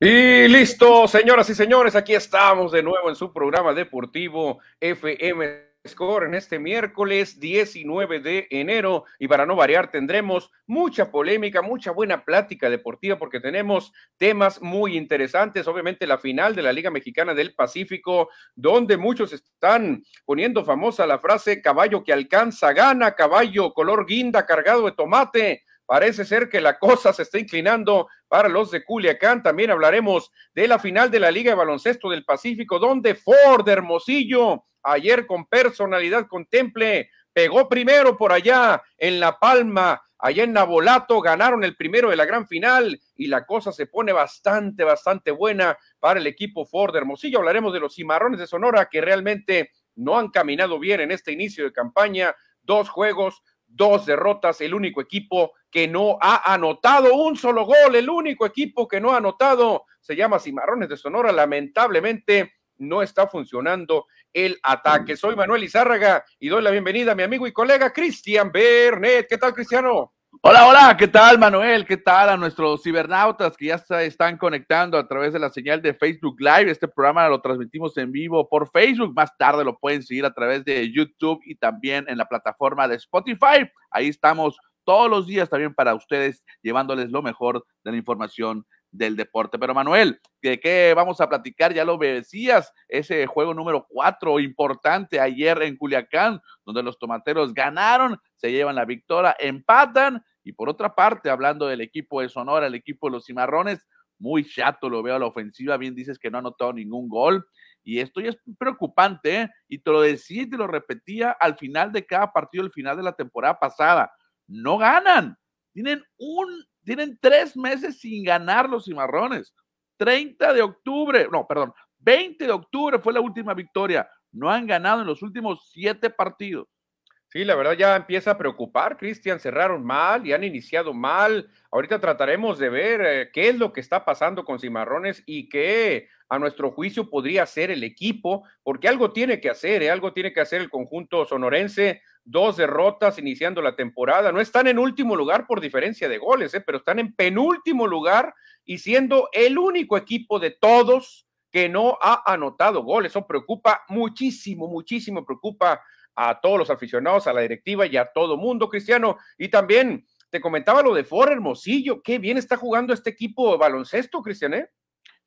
Y listo, señoras y señores, aquí estamos de nuevo en su programa deportivo FM Score en este miércoles 19 de enero. Y para no variar tendremos mucha polémica, mucha buena plática deportiva porque tenemos temas muy interesantes, obviamente la final de la Liga Mexicana del Pacífico donde muchos están poniendo famosa la frase caballo que alcanza gana, caballo color guinda cargado de tomate Parece ser que la cosa se está inclinando para los de Culiacán. También hablaremos de la final de la Liga de Baloncesto del Pacífico, donde Ford Hermosillo, ayer con personalidad contemple, pegó primero por allá en La Palma, allá en Nabolato, ganaron el primero de la gran final y la cosa se pone bastante, bastante buena para el equipo Ford Hermosillo. Hablaremos de los cimarrones de Sonora que realmente no han caminado bien en este inicio de campaña. Dos juegos, dos derrotas, el único equipo que no ha anotado un solo gol, el único equipo que no ha anotado se llama Cimarrones de Sonora, lamentablemente no está funcionando el ataque. Soy Manuel Izárraga y doy la bienvenida a mi amigo y colega Cristian Bernet. ¿Qué tal, Cristiano? Hola, hola, ¿qué tal Manuel? ¿Qué tal a nuestros cibernautas que ya se están conectando a través de la señal de Facebook Live? Este programa lo transmitimos en vivo por Facebook, más tarde lo pueden seguir a través de YouTube y también en la plataforma de Spotify. Ahí estamos todos los días también para ustedes, llevándoles lo mejor de la información del deporte. Pero Manuel, ¿de qué vamos a platicar? Ya lo decías, ese juego número cuatro importante ayer en Culiacán, donde los tomateros ganaron, se llevan la victoria, empatan. Y por otra parte, hablando del equipo de Sonora, el equipo de los Cimarrones, muy chato lo veo a la ofensiva, bien dices que no ha anotado ningún gol. Y esto ya es preocupante, ¿eh? y te lo decía y te lo repetía al final de cada partido, al final de la temporada pasada. No ganan. Tienen un tienen tres meses sin ganar los cimarrones. 30 de octubre, no, perdón, 20 de octubre fue la última victoria. No han ganado en los últimos siete partidos. Sí, la verdad ya empieza a preocupar, Cristian. Cerraron mal y han iniciado mal. Ahorita trataremos de ver eh, qué es lo que está pasando con Cimarrones y qué a nuestro juicio podría ser el equipo, porque algo tiene que hacer, ¿eh? algo tiene que hacer el conjunto sonorense. Dos derrotas iniciando la temporada. No están en último lugar por diferencia de goles, ¿eh? pero están en penúltimo lugar y siendo el único equipo de todos que no ha anotado goles. Eso preocupa muchísimo, muchísimo, preocupa a todos los aficionados, a la directiva y a todo mundo, Cristiano. Y también te comentaba lo de For Hermosillo, qué bien está jugando este equipo de baloncesto, Cristian, ¿eh?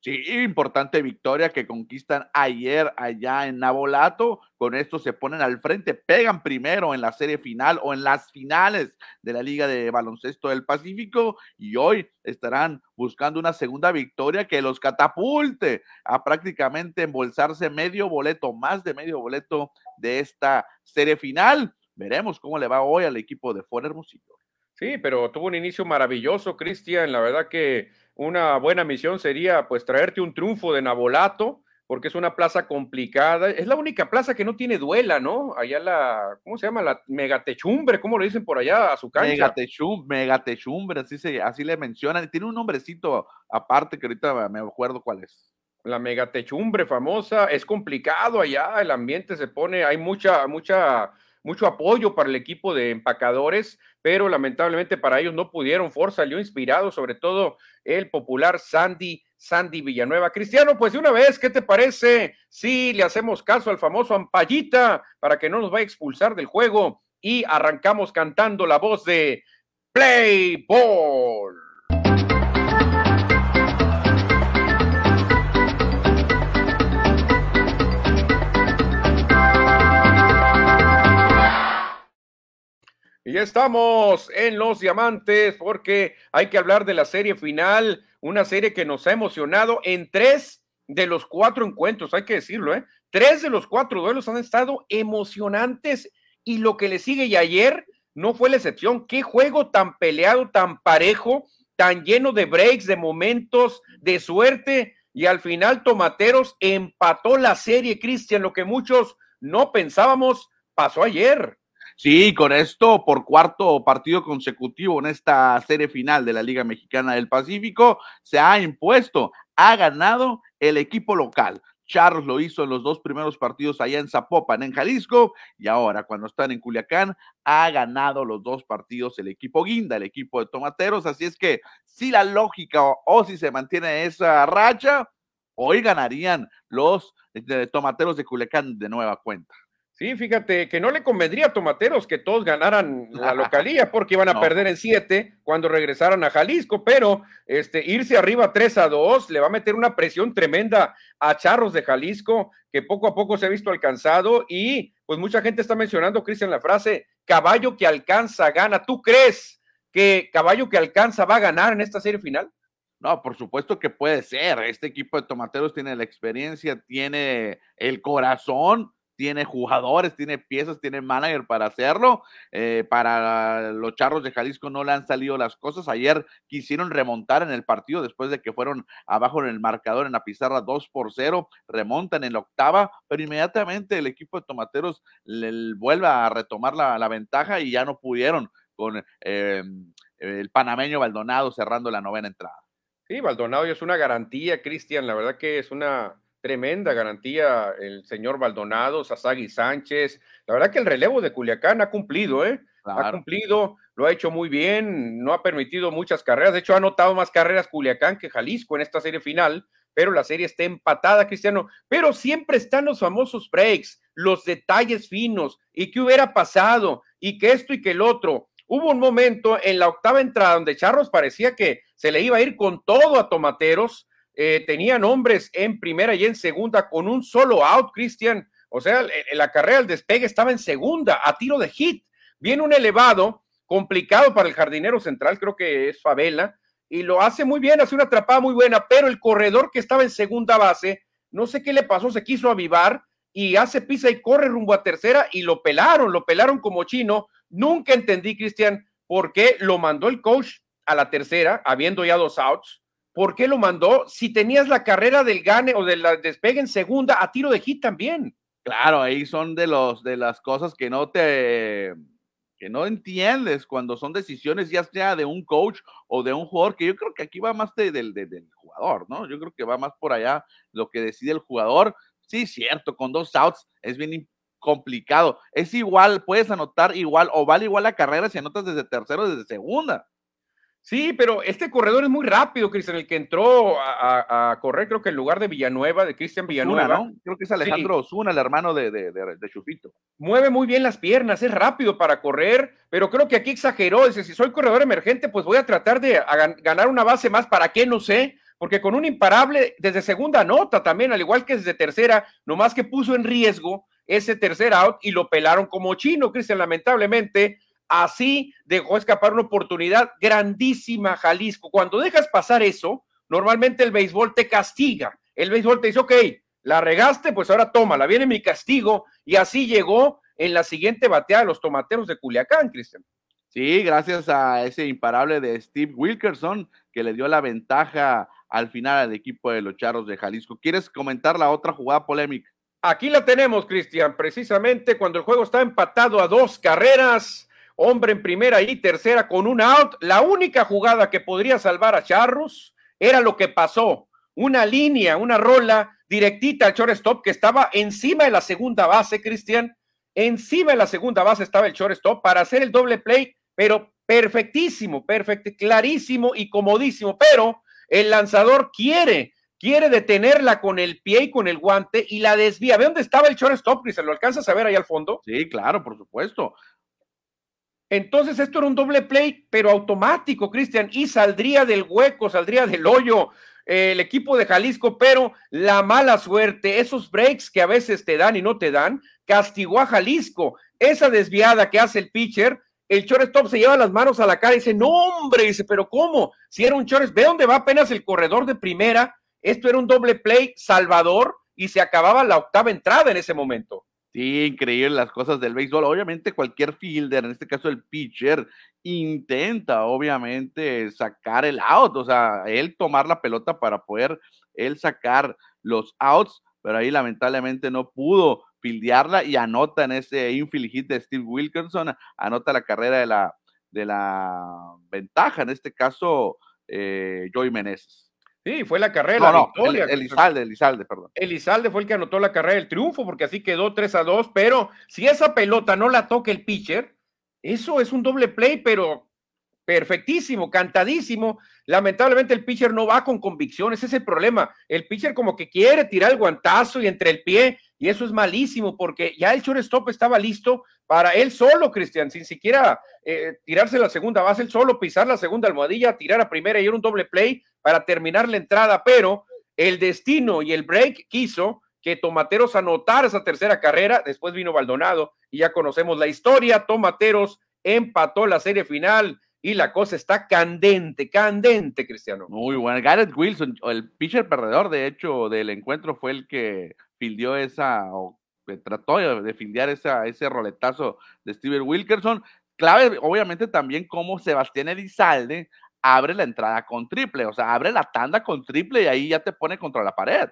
Sí, importante victoria que conquistan ayer allá en Nabolato. Con esto se ponen al frente, pegan primero en la serie final o en las finales de la Liga de Baloncesto del Pacífico y hoy estarán buscando una segunda victoria que los catapulte a prácticamente embolsarse medio boleto, más de medio boleto de esta serie final. Veremos cómo le va hoy al equipo de Fuera Hermosillo. Sí, pero tuvo un inicio maravilloso, Cristian. La verdad que una buena misión sería pues traerte un triunfo de Nabolato, porque es una plaza complicada. Es la única plaza que no tiene duela, ¿no? Allá la, ¿cómo se llama? La megatechumbre, ¿cómo lo dicen por allá a su cancha? Megatechumbre, megatechumbre así, se, así le mencionan. Tiene un nombrecito aparte que ahorita me acuerdo cuál es la megatechumbre famosa, es complicado allá, el ambiente se pone, hay mucha, mucha, mucho apoyo para el equipo de empacadores, pero lamentablemente para ellos no pudieron. Ford salió inspirado, sobre todo el popular Sandy, Sandy Villanueva. Cristiano, pues de una vez, ¿qué te parece si le hacemos caso al famoso Ampallita para que no nos vaya a expulsar del juego y arrancamos cantando la voz de Play Ball? Y ya estamos en los diamantes porque hay que hablar de la serie final, una serie que nos ha emocionado en tres de los cuatro encuentros, hay que decirlo, ¿eh? Tres de los cuatro duelos han estado emocionantes y lo que le sigue y ayer no fue la excepción. Qué juego tan peleado, tan parejo, tan lleno de breaks, de momentos, de suerte y al final Tomateros empató la serie, Cristian, lo que muchos no pensábamos pasó ayer. Sí, con esto, por cuarto partido consecutivo en esta serie final de la Liga Mexicana del Pacífico, se ha impuesto, ha ganado el equipo local. Charles lo hizo en los dos primeros partidos allá en Zapopan, en Jalisco, y ahora cuando están en Culiacán, ha ganado los dos partidos el equipo Guinda, el equipo de Tomateros. Así es que si la lógica o, si se mantiene esa racha, hoy ganarían los Tomateros de Culiacán de nueva cuenta. Sí, fíjate que no le convendría a Tomateros que todos ganaran la localía porque iban a perder en siete cuando regresaran a Jalisco, pero este, irse arriba 3 a 2 le va a meter una presión tremenda a Charros de Jalisco que poco a poco se ha visto alcanzado y pues mucha gente está mencionando, Cristian, la frase caballo que alcanza gana. ¿Tú crees que caballo que alcanza va a ganar en esta serie final? No, por supuesto que puede ser. Este equipo de Tomateros tiene la experiencia, tiene el corazón tiene jugadores, tiene piezas, tiene manager para hacerlo. Eh, para los charros de Jalisco no le han salido las cosas. Ayer quisieron remontar en el partido después de que fueron abajo en el marcador en la pizarra 2 por 0. Remontan en la octava, pero inmediatamente el equipo de Tomateros le, vuelve a retomar la, ventaja y ya no pudieron con eh, el panameño Baldonado cerrando la novena entrada. Sí, Baldonado es una garantía, Cristian. La verdad que es una tremenda garantía el señor Baldonado, Sasagi Sánchez. La verdad que el relevo de Culiacán ha cumplido, ¿eh? Ha cumplido, lo ha hecho muy bien, no ha permitido muchas carreras. De hecho, ha anotado más carreras Culiacán que Jalisco en esta serie final, pero la serie está empatada, Cristiano. Pero siempre están los famosos breaks, los detalles finos, y qué hubiera pasado, y que esto y que el otro. Hubo un momento en la octava entrada donde Charros parecía que se le iba a ir con todo a Tomateros eh, tenían hombres en primera y en segunda con un solo out, Cristian. O sea, la carrera del despegue estaba en segunda, a tiro de hit. Viene un elevado, complicado para el jardinero central, creo que es Favela, y lo hace muy bien, hace una atrapada muy buena, pero el corredor que estaba en segunda base, no sé qué le pasó, se quiso avivar y hace pisa y corre rumbo a tercera y lo pelaron, lo pelaron como chino. Nunca entendí, Cristian, por qué lo mandó el coach a la tercera, habiendo ya dos outs ¿por qué lo mandó? Si tenías la carrera del gane o del despegue en segunda a tiro de hit también. Claro, ahí son de los de las cosas que no te que no entiendes cuando son decisiones ya sea de un coach o de un jugador, que yo creo que aquí va más del jugador, ¿no? Yo creo que va más por allá lo que decide el jugador. Sí, cierto, con dos outs es bien complicado. Es igual, puedes anotar igual o vale igual la carrera si anotas desde tercero o desde segunda. Sí, pero este corredor es muy rápido, Cristian, el que entró a, correr, creo que en lugar de Villanueva, de Cristian Villanueva. ¿no? Creo que es Alejandro Osuna, el hermano de, de, Chufito. Mueve muy bien las piernas, es rápido para correr, pero creo que aquí exageró. Dice, si soy corredor emergente, pues voy a tratar de ganar una base más, ¿para qué? No sé, porque con un imparable desde segunda nota también, al igual que desde tercera, nomás que puso en riesgo ese tercer out y lo pelaron como chino, Cristian, lamentablemente Así dejó escapar una oportunidad grandísima Jalisco. Cuando dejas pasar eso, normalmente el béisbol te castiga. El béisbol te dice, ok, la regaste, pues ahora tómala, viene mi castigo. Y así llegó en la siguiente bateada de los tomateros de Culiacán, Cristian. Sí, gracias a ese imparable de Steve Wilkerson que le dio la ventaja al final al equipo de los Charros de Jalisco. ¿Quieres comentar la otra jugada polémica? Aquí la tenemos, Cristian, precisamente cuando el juego está empatado a dos carreras hombre en primera y tercera con un out. La única jugada que podría salvar a Charros era lo que pasó. Una línea, una rola directita al shortstop que estaba encima de la segunda base, Cristian. Encima de la segunda base estaba el shortstop para hacer el doble play, pero perfectísimo, perfecto, clarísimo y comodísimo. Pero el lanzador quiere, quiere detenerla con el pie y con el guante y la desvía. ¿Ve dónde estaba el shortstop, Cristian? ¿Lo alcanzas a ver ahí al fondo? Sí, claro, por supuesto. Entonces esto era un doble play, pero automático, Cristian, y saldría del hueco, saldría del hoyo eh, el equipo de Jalisco, pero la mala suerte, esos breaks que a veces te dan y no te dan, castigó a Jalisco. Esa desviada que hace el pitcher, el shortstop se lleva las manos a la cara y dice, no hombre, dice, pero ¿cómo? Si era un shortstop, ¿ve dónde va apenas el corredor de primera? Esto era un doble play salvador y se acababa la octava entrada en ese momento. Sí, increíble las cosas del béisbol. Obviamente cualquier fielder, en este caso el pitcher, intenta obviamente sacar el out, o sea, él tomar la pelota para poder él sacar los outs, pero ahí lamentablemente no pudo fildearla y anota en ese infield hit de Steve Wilkinson, anota la carrera de la, de la ventaja, en este caso, eh, Joey Meneses. Sí, fue la carrera no, victoria. Elizalde, Elizalde, perdón. Elizalde fue el que anotó la carrera del triunfo, porque así quedó 3 a 2, pero si esa pelota no la toca el pitcher, eso es un doble play, pero perfectísimo, cantadísimo. Lamentablemente el pitcher no va con convicción, ese es el problema. El pitcher como que quiere tirar el guantazo y entre el pie, y eso es malísimo porque ya el shortstop estaba listo para él solo, Cristian, sin siquiera eh, tirarse la segunda base, él solo pisar la segunda almohadilla, tirar a primera y ir un doble play para terminar la entrada, pero el destino y el break quiso que Tomateros anotara esa tercera carrera, después vino Baldonado y ya conocemos la historia, Tomateros empató la serie final y la cosa está candente, candente, Cristiano. Muy bueno. Garrett Wilson, el pitcher perdedor, de hecho, del encuentro fue el que fildió esa, o trató de fildear esa, ese roletazo de Steven Wilkerson. Clave, obviamente, también como Sebastián Elizalde abre la entrada con triple, o sea, abre la tanda con triple y ahí ya te pone contra la pared.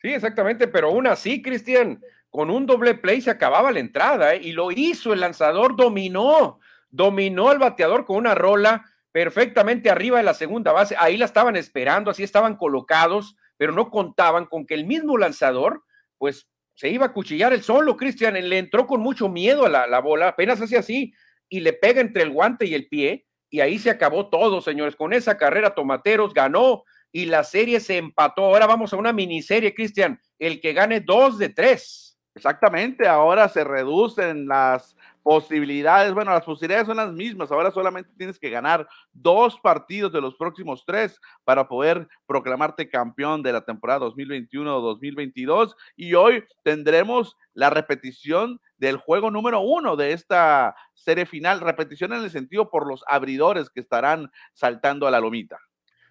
Sí, exactamente, pero aún así, Cristian, con un doble play se acababa la entrada ¿eh? y lo hizo, el lanzador dominó dominó al bateador con una rola perfectamente arriba de la segunda base. Ahí la estaban esperando, así estaban colocados, pero no contaban con que el mismo lanzador, pues se iba a cuchillar el solo, Cristian. Le entró con mucho miedo a la, bola, apenas hace así, y le pega entre el guante y el pie, y ahí se acabó todo, señores. Con esa carrera, Tomateros ganó y la serie se empató. Ahora vamos a una miniserie, Cristian. El que gane dos de tres. Exactamente, ahora se reducen las posibilidades, bueno, las posibilidades son las mismas, ahora solamente tienes que ganar dos partidos de los próximos tres para poder proclamarte campeón de la temporada 2021-2022 y hoy tendremos la repetición del juego número uno de esta serie final, repetición en el sentido por los abridores que estarán saltando a la lomita.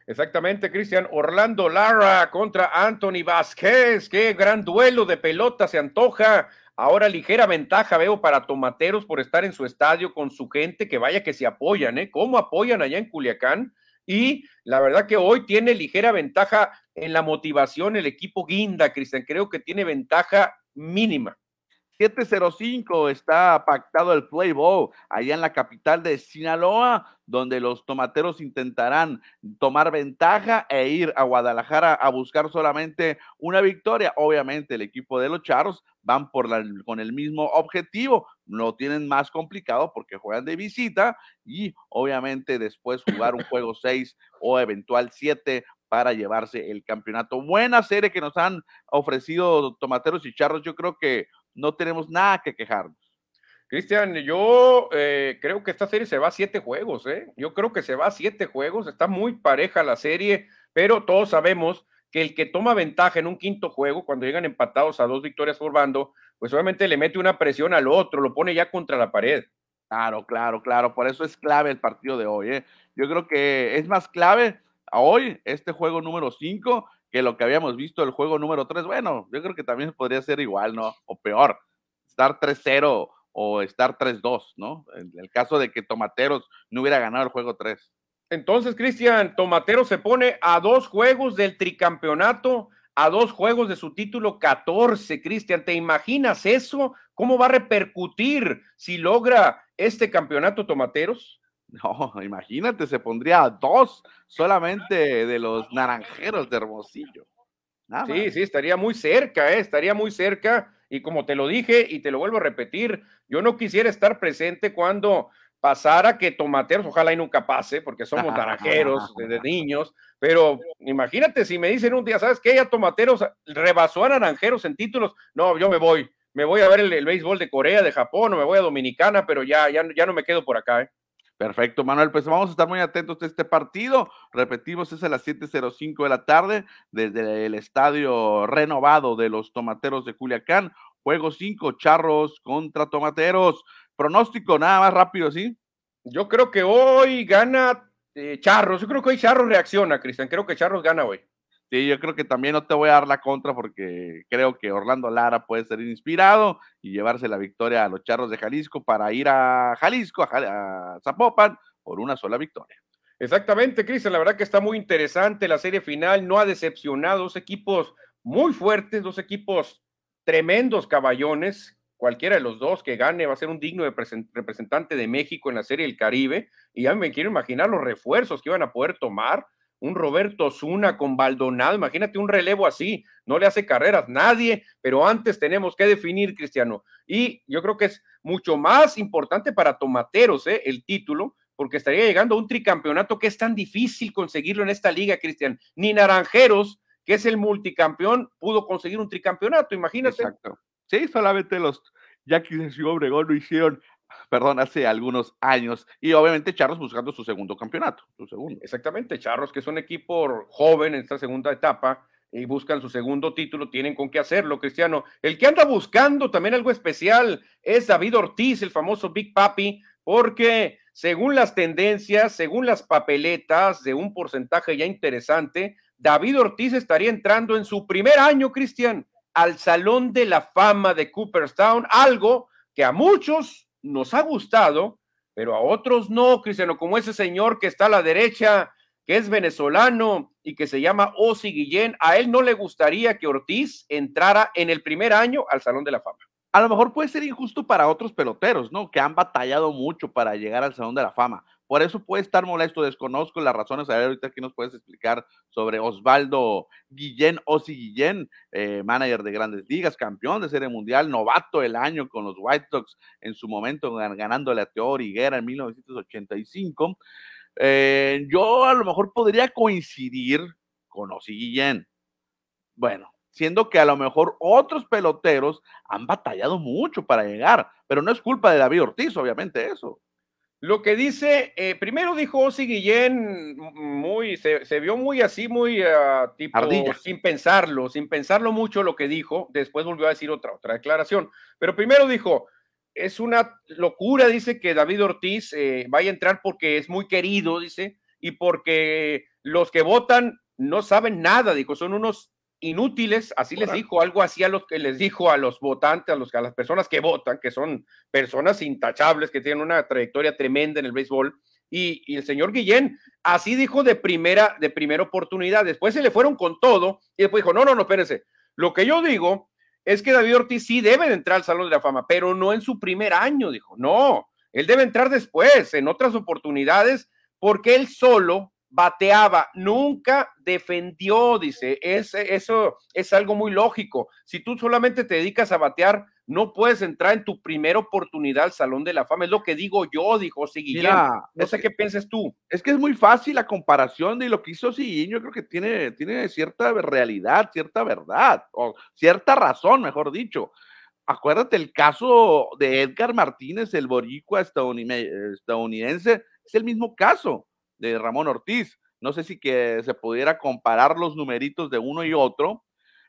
Exactamente, Cristian. Orlando Lara contra Anthony Vázquez. Qué gran duelo de pelota se antoja. Ahora ligera ventaja veo para Tomateros por estar en su estadio con su gente, que vaya que se apoyan, ¿eh? ¿Cómo apoyan allá en Culiacán? Y la verdad que hoy tiene ligera ventaja en la motivación el equipo Guinda, Cristian. Creo que tiene ventaja mínima. 705 está pactado el play ball allá en la capital de Sinaloa, donde los tomateros intentarán tomar ventaja e ir a Guadalajara a buscar solamente una victoria. Obviamente el equipo de los Charros van por la, con el mismo objetivo, lo tienen más complicado porque juegan de visita y obviamente después jugar un juego 6 o eventual 7 para llevarse el campeonato. Buena serie que nos han ofrecido Tomateros y Charros. Yo creo que no tenemos nada que quejarnos. Cristian, yo eh, creo que esta serie se va a siete juegos, ¿eh? Yo creo que se va a siete juegos, está muy pareja la serie, pero todos sabemos que el que toma ventaja en un quinto juego, cuando llegan empatados a dos victorias por bando, pues obviamente le mete una presión al otro, lo pone ya contra la pared. Claro, claro, claro, por eso es clave el partido de hoy. ¿eh? Yo creo que es más clave hoy este juego número cinco que lo que habíamos visto el juego número 3. Bueno, yo creo que también podría ser igual, ¿no? O peor, estar 3-0 o estar 3-2, ¿no? En el caso de que Tomateros no hubiera ganado el juego 3. Entonces, Cristian, Tomateros se pone a dos juegos del tricampeonato, a dos juegos de su título 14. Cristian, ¿te imaginas eso? ¿Cómo va a repercutir si logra este campeonato Tomateros? No, imagínate, se pondría a dos solamente de los naranjeros de Hermosillo. sí, sí, estaría muy cerca, ¿eh? estaría muy cerca. Y como te lo dije y te lo vuelvo a repetir, yo no quisiera estar presente cuando pasara que tomateros, ojalá y nunca pase, porque somos naranjeros de niños, pero imagínate si me dicen un día, ¿sabes qué? Ya tomateros rebasó a naranjeros en títulos. No, yo me voy, me voy a ver el, el béisbol de Corea, de Japón, o me voy a Dominicana, pero ya, ya, ya no me quedo por acá. ¿eh? Perfecto, Manuel. Pues vamos a estar muy atentos a este partido. Repetimos, es a las 7.05 de la tarde desde el estadio renovado de los Tomateros de Culiacán. Juego 5, Charros contra Tomateros. Pronóstico, nada más rápido, ¿sí? Yo creo que hoy gana eh, Charros. Yo creo que hoy Charros reacciona, Cristian. Creo que Charros gana hoy. Sí, yo creo que también no te voy a dar la contra porque creo que Orlando Lara puede ser inspirado y llevarse la victoria a los Charros de Jalisco para ir a Jalisco, a, Zapopan, por una sola victoria. Exactamente, Cristian, la verdad que está muy interesante la serie final, no ha decepcionado, dos equipos muy fuertes, dos equipos tremendos caballones, cualquiera de los dos que gane va a ser un digno representante de México en la serie del Caribe, y ya me quiero imaginar los refuerzos que iban a poder tomar, un Roberto Zuna con Baldonado, imagínate un relevo así, no le hace carreras nadie, pero antes tenemos que definir, Cristiano. Y yo creo que es mucho más importante para Tomateros ¿eh? el título, porque estaría llegando a un tricampeonato que es tan difícil conseguirlo en esta liga, Cristian. Ni Naranjeros, que es el multicampeón, pudo conseguir un tricampeonato, imagínate. Exacto. Sí, solamente los Yaquis de Ciudad Obregón lo hicieron perdón, hace algunos años. Y obviamente Charros buscando su segundo campeonato. Su segundo. Exactamente, Charros, que es un equipo joven en esta segunda etapa y buscan su segundo título, tienen con qué hacerlo, Cristiano. El que anda buscando también algo especial es David Ortiz, el famoso Big Papi, porque según las tendencias, según las papeletas de un porcentaje ya interesante, David Ortiz estaría entrando en su primer año, Cristian, al Salón de la Fama de Cooperstown, algo que a muchos nos ha gustado, pero a otros no, Cristiano, como ese señor que está a la derecha, que es venezolano y que se llama Osi Guillén, a él no le gustaría que Ortiz entrara en el primer año al Salón de la Fama a lo mejor puede ser injusto para otros peloteros, ¿no? Que han batallado mucho para llegar al Salón de la Fama. Por eso puede estar molesto, desconozco las razones. A ver, ahorita aquí nos puedes explicar sobre Osvaldo Guillén, Osi Guillén, eh, manager de grandes ligas, campeón de serie mundial, novato del año con los White Sox en su momento, ganándole a Teo Higuera en 1985. Eh, yo a lo mejor podría coincidir con Osi Guillén. Bueno, siendo que a lo mejor otros peloteros han batallado mucho para llegar, pero no es culpa de David Ortiz, obviamente eso. Lo que dice, eh, primero dijo Osi Guillén, muy, se, vio muy así, muy uh, tipo, sin pensarlo, sin pensarlo mucho lo que dijo, después volvió a decir otra, otra declaración, pero primero dijo, es una locura, dice que David Ortiz eh, vaya a entrar porque es muy querido, dice, y porque los que votan no saben nada, dijo, son unos inútiles, así les dijo, algo así a los que les dijo a los votantes, a, los, a las personas que votan, que son personas intachables, que tienen una trayectoria tremenda en el béisbol. Y, el señor Guillén así dijo de primera, de primera oportunidad. Después se le fueron con todo y después dijo, no, no, no, espérense. Lo que yo digo es que David Ortiz sí debe de entrar al Salón de la Fama, pero no en su primer año, dijo. No, él debe entrar después, en otras oportunidades, porque él solo bateaba, nunca defendió, dice, es, eso es algo muy lógico. Si tú solamente te dedicas a batear, no puedes entrar en tu primera oportunidad al Salón de la Fama, es lo que digo yo, dijo Siguillén. No sé qué piensas tú. Es que es muy fácil la comparación de lo que hizo Siguillén, yo creo que tiene, tiene cierta realidad, cierta verdad, o cierta razón, mejor dicho. Acuérdate el caso de Edgar Martínez, el boricua estadounidense, es el mismo caso de Ramón Ortiz. No sé si que se pudiera comparar los numeritos de uno y otro,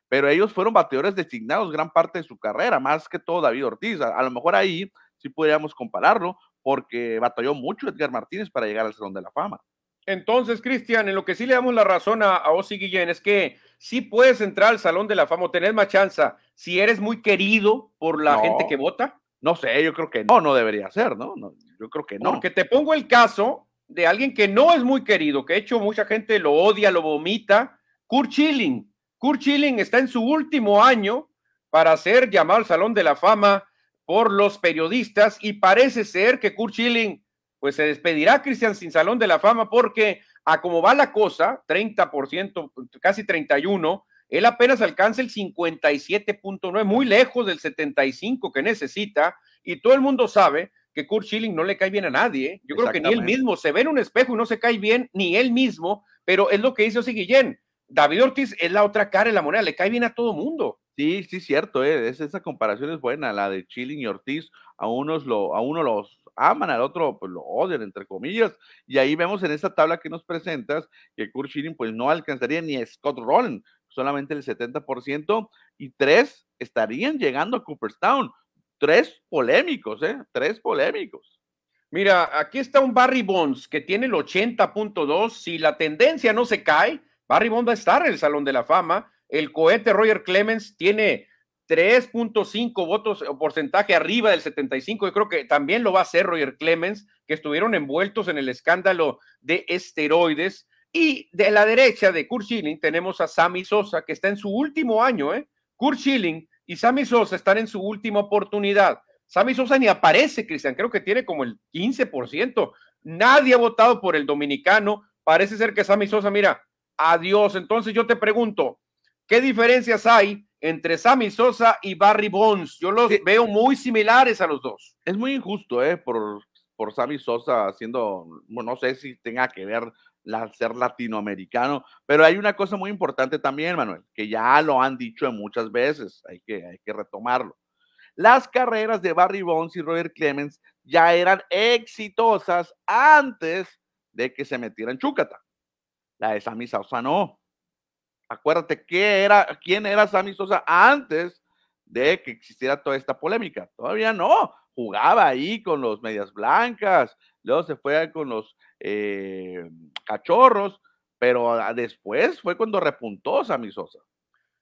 pero ellos fueron bateadores designados gran parte de su carrera, más que todo David Ortiz. A, lo mejor ahí sí podríamos compararlo, porque batalló mucho Edgar Martínez para llegar al Salón de la Fama. Entonces, Cristian, en lo que sí le damos la razón a, a Osi Guillén es que sí puedes entrar al Salón de la Fama o tener más chance si eres muy querido por la gente que vota. No sé, yo creo que no, no debería ser, ¿no? no yo creo que no. Porque te pongo el caso de alguien que no es muy querido, que de hecho mucha gente lo odia, lo vomita, Kurt Schilling. Kurt Schilling está en su último año para ser llamado al Salón de la Fama por los periodistas y parece ser que Kurt Schilling pues se despedirá Cristian sin Salón de la Fama porque a como va la cosa, 30%, casi 31, él apenas alcanza el 57.9, muy lejos del 75 que necesita y todo el mundo sabe que Kurt Schilling no le cae bien a nadie. ¿eh? Yo creo que ni él mismo se ve en un espejo y no se cae bien, ni él mismo, pero es lo que dice Osi Guillén. David Ortiz es la otra cara de la moneda, le cae bien a todo mundo. Sí, sí, cierto, ¿eh? esa comparación es buena, la de Schilling y Ortiz, a unos lo, a uno los aman, al otro pues lo odian, entre comillas, y ahí vemos en esta tabla que nos presentas que Kurt Schilling pues no alcanzaría ni a Scott Rowland, solamente el 70%, y tres estarían llegando a Cooperstown, tres polémicos, ¿eh? Tres polémicos. Mira, aquí está un Barry Bonds que tiene el 80.2. Si la tendencia no se cae, Barry Bonds va a estar en el Salón de la Fama. El cohete Roger Clemens tiene 3.5 votos o porcentaje arriba del 75. Yo creo que también lo va a hacer Roger Clemens, que estuvieron envueltos en el escándalo de esteroides. Y de la derecha de Kurt Schilling tenemos a Sammy Sosa, que está en su último año. ¿eh? Kurt Schilling y Sammy Sosa están en su última oportunidad. Sammy Sosa ni aparece, Cristian, creo que tiene como el 15%. Nadie ha votado por el dominicano parece ser que Sammy Sosa, mira, adiós. Entonces yo te pregunto, ¿qué diferencias hay entre Sammy Sosa y Barry Bonds? Yo los veo muy similares a los dos. Es muy injusto, ¿eh? Por, por Sammy Sosa haciendo, no sé si tenga que ver ser latinoamericano, pero hay una cosa muy importante también, Manuel, que ya lo han dicho muchas veces, hay que, hay que retomarlo. Las carreras de Barry Bonds y Roger Clemens ya eran exitosas antes de que se metieran Chúcata. La de Sammy Sosa no. Acuérdate ¿qué era, quién era Sammy Sosa antes de que existiera toda esta polémica. Todavía no. Jugaba ahí con los medias blancas, se fue con los eh, cachorros, pero después fue cuando repuntó Sammy Sosa.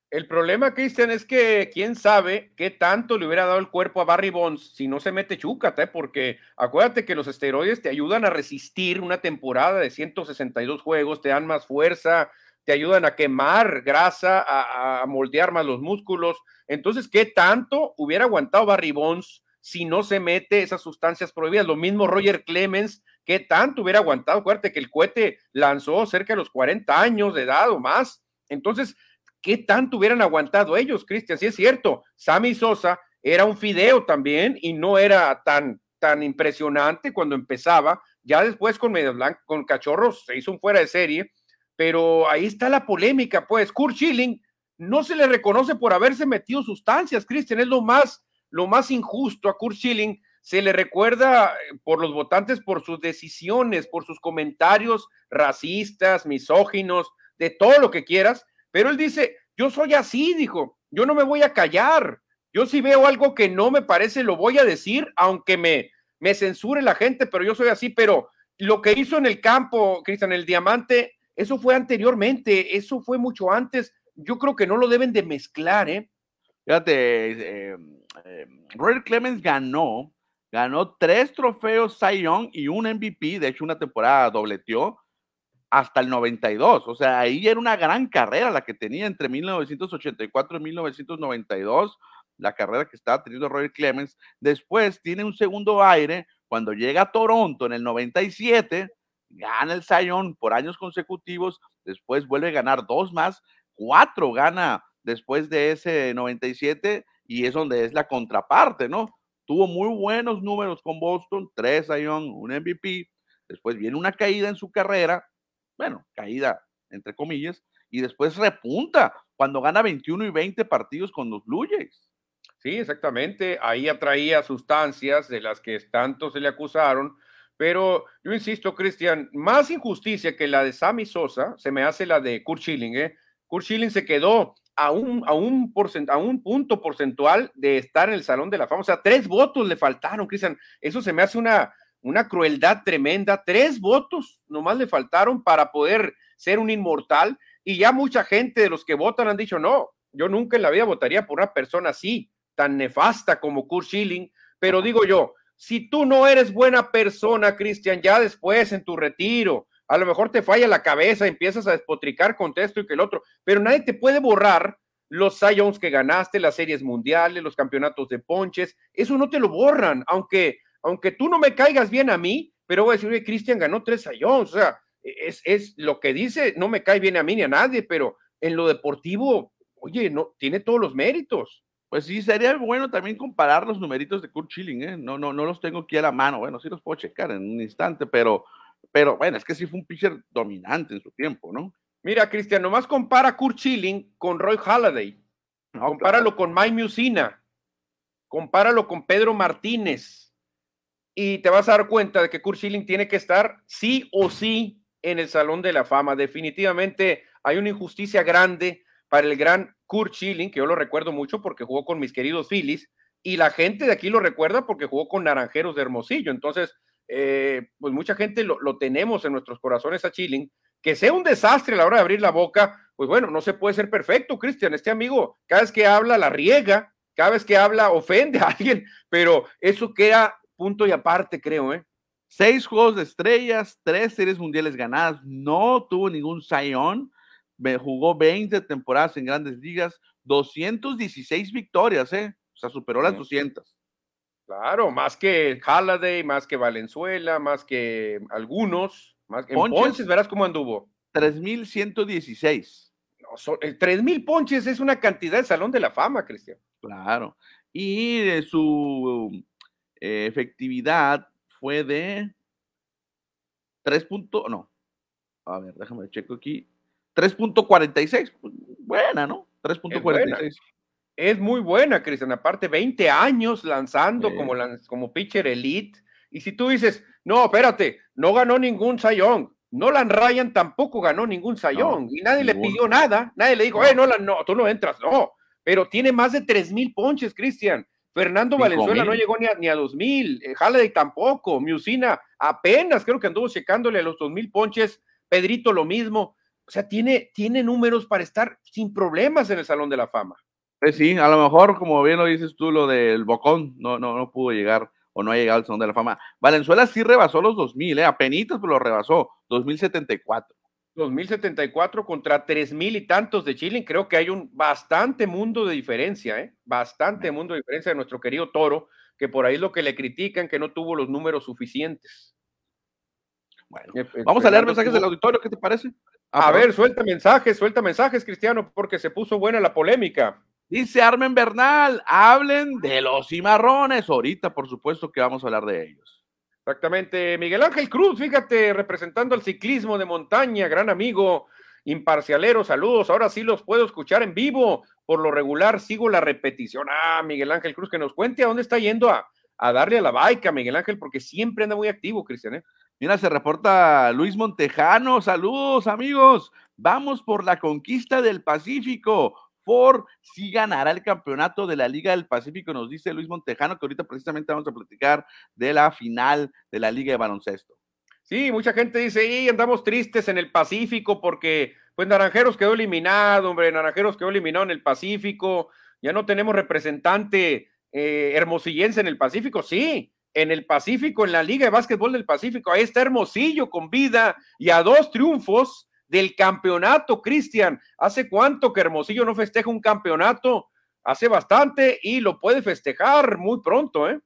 El problema, Cristian, es que quién sabe qué tanto le hubiera dado el cuerpo a Barry Bonds si no se mete chúcata, ¿eh? porque acuérdate que los esteroides te ayudan a resistir una temporada de 162 juegos, te dan más fuerza, te ayudan a quemar grasa, a, a moldear más los músculos. Entonces, ¿qué tanto hubiera aguantado Barry Bonds si no se mete esas sustancias prohibidas? Lo mismo Roger Clemens, ¿qué tanto hubiera aguantado? Acuérdate que el cohete lanzó cerca de los 40 años de edad o más. Entonces, ¿qué tanto hubieran aguantado ellos, Cristian? Sí es cierto, Sammy Sosa era un fideo también y no era tan, tan impresionante cuando empezaba. Ya después con Medio Blanco, con Cachorros se hizo un fuera de serie, pero ahí está la polémica, pues. Kurt Schilling no se le reconoce por haberse metido sustancias, Cristian, es lo más, lo más injusto a Kurt Schilling. Se le recuerda eh, por los votantes por sus decisiones, por sus comentarios racistas, misóginos, de todo lo que quieras, pero él dice, yo soy así, dijo, yo no me voy a callar. Yo si veo algo que no me parece, lo voy a decir, aunque me, me censure la gente, pero yo soy así. Pero lo que hizo en el campo, Cristian, el diamante, eso fue anteriormente, eso fue mucho antes. Yo creo que no lo deben de mezclar, ¿eh? Fíjate, eh, eh, Roger Clemens ganó, ganó tres trofeos Cy y un MVP, de hecho una temporada dobleteó, hasta el 92. O sea, ahí era una gran carrera la que tenía entre 1984 y 1992, la carrera que estaba teniendo Roy Clemens. Después tiene un segundo aire cuando llega a Toronto en el 97, gana el Zion por años consecutivos, después vuelve a ganar dos más, cuatro gana después de ese 97 y es donde es la contraparte, ¿no? Tuvo muy buenos números con Boston, tres Zion, un MVP, después viene una caída en su carrera, bueno, caída entre comillas, y después repunta cuando gana 21 y 20 partidos con los Blue Jays. Sí, exactamente. Ahí atraía sustancias de las que tanto se le acusaron. Pero yo insisto, Cristian, más injusticia que la de Sammy Sosa se me hace la de Kurt Schilling. ¿eh? Kurt Schilling se quedó a un, a, un a un punto porcentual de estar en el Salón de la Fama. O sea, tres votos le faltaron, Cristian. Eso se me hace una, una crueldad tremenda. Tres votos nomás le faltaron para poder ser un inmortal y ya mucha gente de los que votan han dicho, no, yo nunca en la vida votaría por una persona así, tan nefasta como Kurt Schilling, pero digo yo, si tú no eres buena persona, Cristian, ya después en tu retiro, a lo mejor te falla la cabeza, empiezas a despotricar con esto y que el otro, pero nadie te puede borrar los Sayons que ganaste, las series mundiales, los campeonatos de ponches, eso no te lo borran, aunque aunque tú no me caigas bien a mí, pero voy a decir, oye, Cristian ganó tres sayones, o sea, es, es, lo que dice, no me cae bien a mí ni a nadie, pero en lo deportivo, oye, no, tiene todos los méritos. Pues sí, sería bueno también comparar los numeritos de Kurt Schilling, ¿eh? No, no, no los tengo aquí a la mano, bueno, sí los puedo checar en un instante, pero, pero bueno, es que sí fue un pitcher dominante en su tiempo, ¿no? Mira, Cristian, nomás compara Kurt Schilling con Roy Halladay, no, compáralo con Mike Musina, compáralo con Pedro Martínez, y te vas a dar cuenta de que Kurt Schilling tiene que estar sí o sí en el Salón de la Fama. Definitivamente hay una injusticia grande para el gran Kurt Schilling, que yo lo recuerdo mucho porque jugó con mis queridos Phillies, y la gente de aquí lo recuerda porque jugó con Naranjeros de Hermosillo. Entonces, eh, pues mucha gente lo, lo, tenemos en nuestros corazones a Schilling. Que sea un desastre a la hora de abrir la boca, pues bueno, no se puede ser perfecto, Cristian. Este amigo, cada vez que habla, la riega, cada vez que habla, ofende a alguien, pero eso queda punto y aparte, creo, ¿eh? Seis juegos de estrellas, tres series mundiales ganadas, no tuvo ningún Zion, jugó 20 temporadas en grandes ligas, 216 victorias, ¿eh? O sea, superó las 200. Claro, más que Halliday, más que Valenzuela, más que algunos. Más, en ponches, verás cómo anduvo. 3.116. No, el 3.000 ponches es una cantidad de Salón de la Fama, Cristian. Claro. Y de su eh, efectividad fue de 3. no. A ver, déjame checo aquí. 3.46. Buena, ¿no? 3.46. Es, muy buena, Cristian. Aparte, 20 años lanzando como, como pitcher elite. Y si tú dices, no, espérate, no ganó ningún sayón. Nolan Ryan tampoco ganó ningún sayón. y nadie le pidió nada. Nadie le dijo, eh, Nolan, no, tú no entras. No, pero tiene más de 3 mil ponches, Cristian. Fernando Valenzuela no llegó ni a, ni a 2000, eh, Halliday tampoco, Musina apenas creo que anduvo checándole a los 2000 ponches, Pedrito lo mismo. O sea, tiene, tiene números para estar sin problemas en el Salón de la Fama. Pues sí, a lo mejor, como bien lo dices tú, lo del Bocón no, no, no pudo llegar o no ha llegado al Salón de la Fama. Valenzuela sí rebasó los 2000, ¿eh? apenitas, pero lo rebasó, 2074. 2074 contra 3000 y tantos de Chile, creo que hay un bastante mundo de diferencia, ¿eh? Bastante mundo de diferencia de nuestro querido Toro, que por ahí es lo que le critican, que no tuvo los números suficientes. Bueno, eh, eh, vamos a leer mensajes del auditorio, ¿qué te parece? Ah, a ver, suelta mensajes, suelta mensajes, Cristiano, porque se puso buena la polémica. Dice Armen Bernal, hablen de los cimarrones. Ahorita, por supuesto, que vamos a hablar de ellos. Exactamente. Miguel Ángel Cruz, fíjate, representando al ciclismo de montaña, gran amigo, imparcialero, saludos. Ahora sí los puedo escuchar en vivo. Por lo regular sigo la repetición. Ah, Miguel Ángel Cruz, que nos cuente a dónde está yendo a, darle a la baica, Miguel Ángel, porque siempre anda muy activo, Cristian. ¿eh? Mira, se reporta Luis Montejano. Saludos, amigos. Vamos por la conquista del Pacífico. Ford sí ganará el campeonato de la Liga del Pacífico, nos dice Luis Montejano, que ahorita precisamente vamos a platicar de la final de la Liga de Baloncesto. Sí, mucha gente dice, y andamos tristes en el Pacífico porque, pues, Naranjeros quedó eliminado, hombre, Naranjeros quedó eliminado en el Pacífico, ya no tenemos representante eh, hermosillense en el Pacífico, sí, en el Pacífico, en la Liga de Básquetbol del Pacífico, ahí está Hermosillo con vida y a dos triunfos del campeonato, Cristian. ¿Hace cuánto que Hermosillo no festeja un campeonato? Hace bastante y lo puede festejar muy pronto, ¿eh?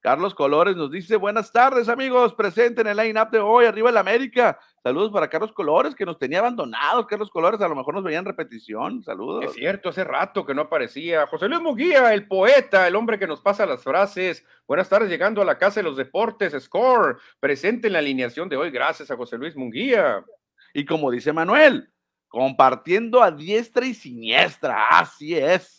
Carlos Colores nos dice, buenas tardes amigos, presente en el line-up de hoy, arriba el América. Saludos para Carlos Colores, que nos tenía abandonados. Carlos Colores, a lo mejor nos veían repetición. Saludos. Es cierto, hace rato que no aparecía. José Luis Muguía, el poeta, el hombre que nos pasa las frases. Buenas tardes, llegando a la Casa de los Deportes, Score, presente en la alineación de hoy. Gracias a José Luis Munguía. Y como dice Manuel, compartiendo a diestra y siniestra, así es.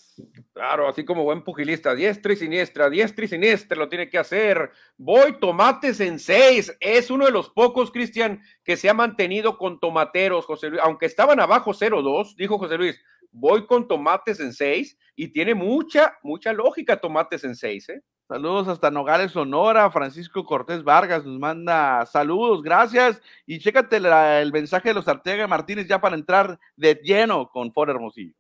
Claro, así como buen pugilista, diestra y siniestra, diestra y siniestra lo tiene que hacer. Voy tomates en seis. Es uno de los pocos, Cristian, que se ha mantenido con tomateros, José Luis. Aunque estaban abajo 0-2, dijo José Luis, voy con tomates en seis y tiene mucha, mucha lógica tomates en seis, ¿eh? Saludos hasta Nogales, Sonora. Francisco Cortés Vargas nos manda saludos, gracias. Y chécate el mensaje de los Arteaga Martínez ya para entrar de lleno con For Hermosillo.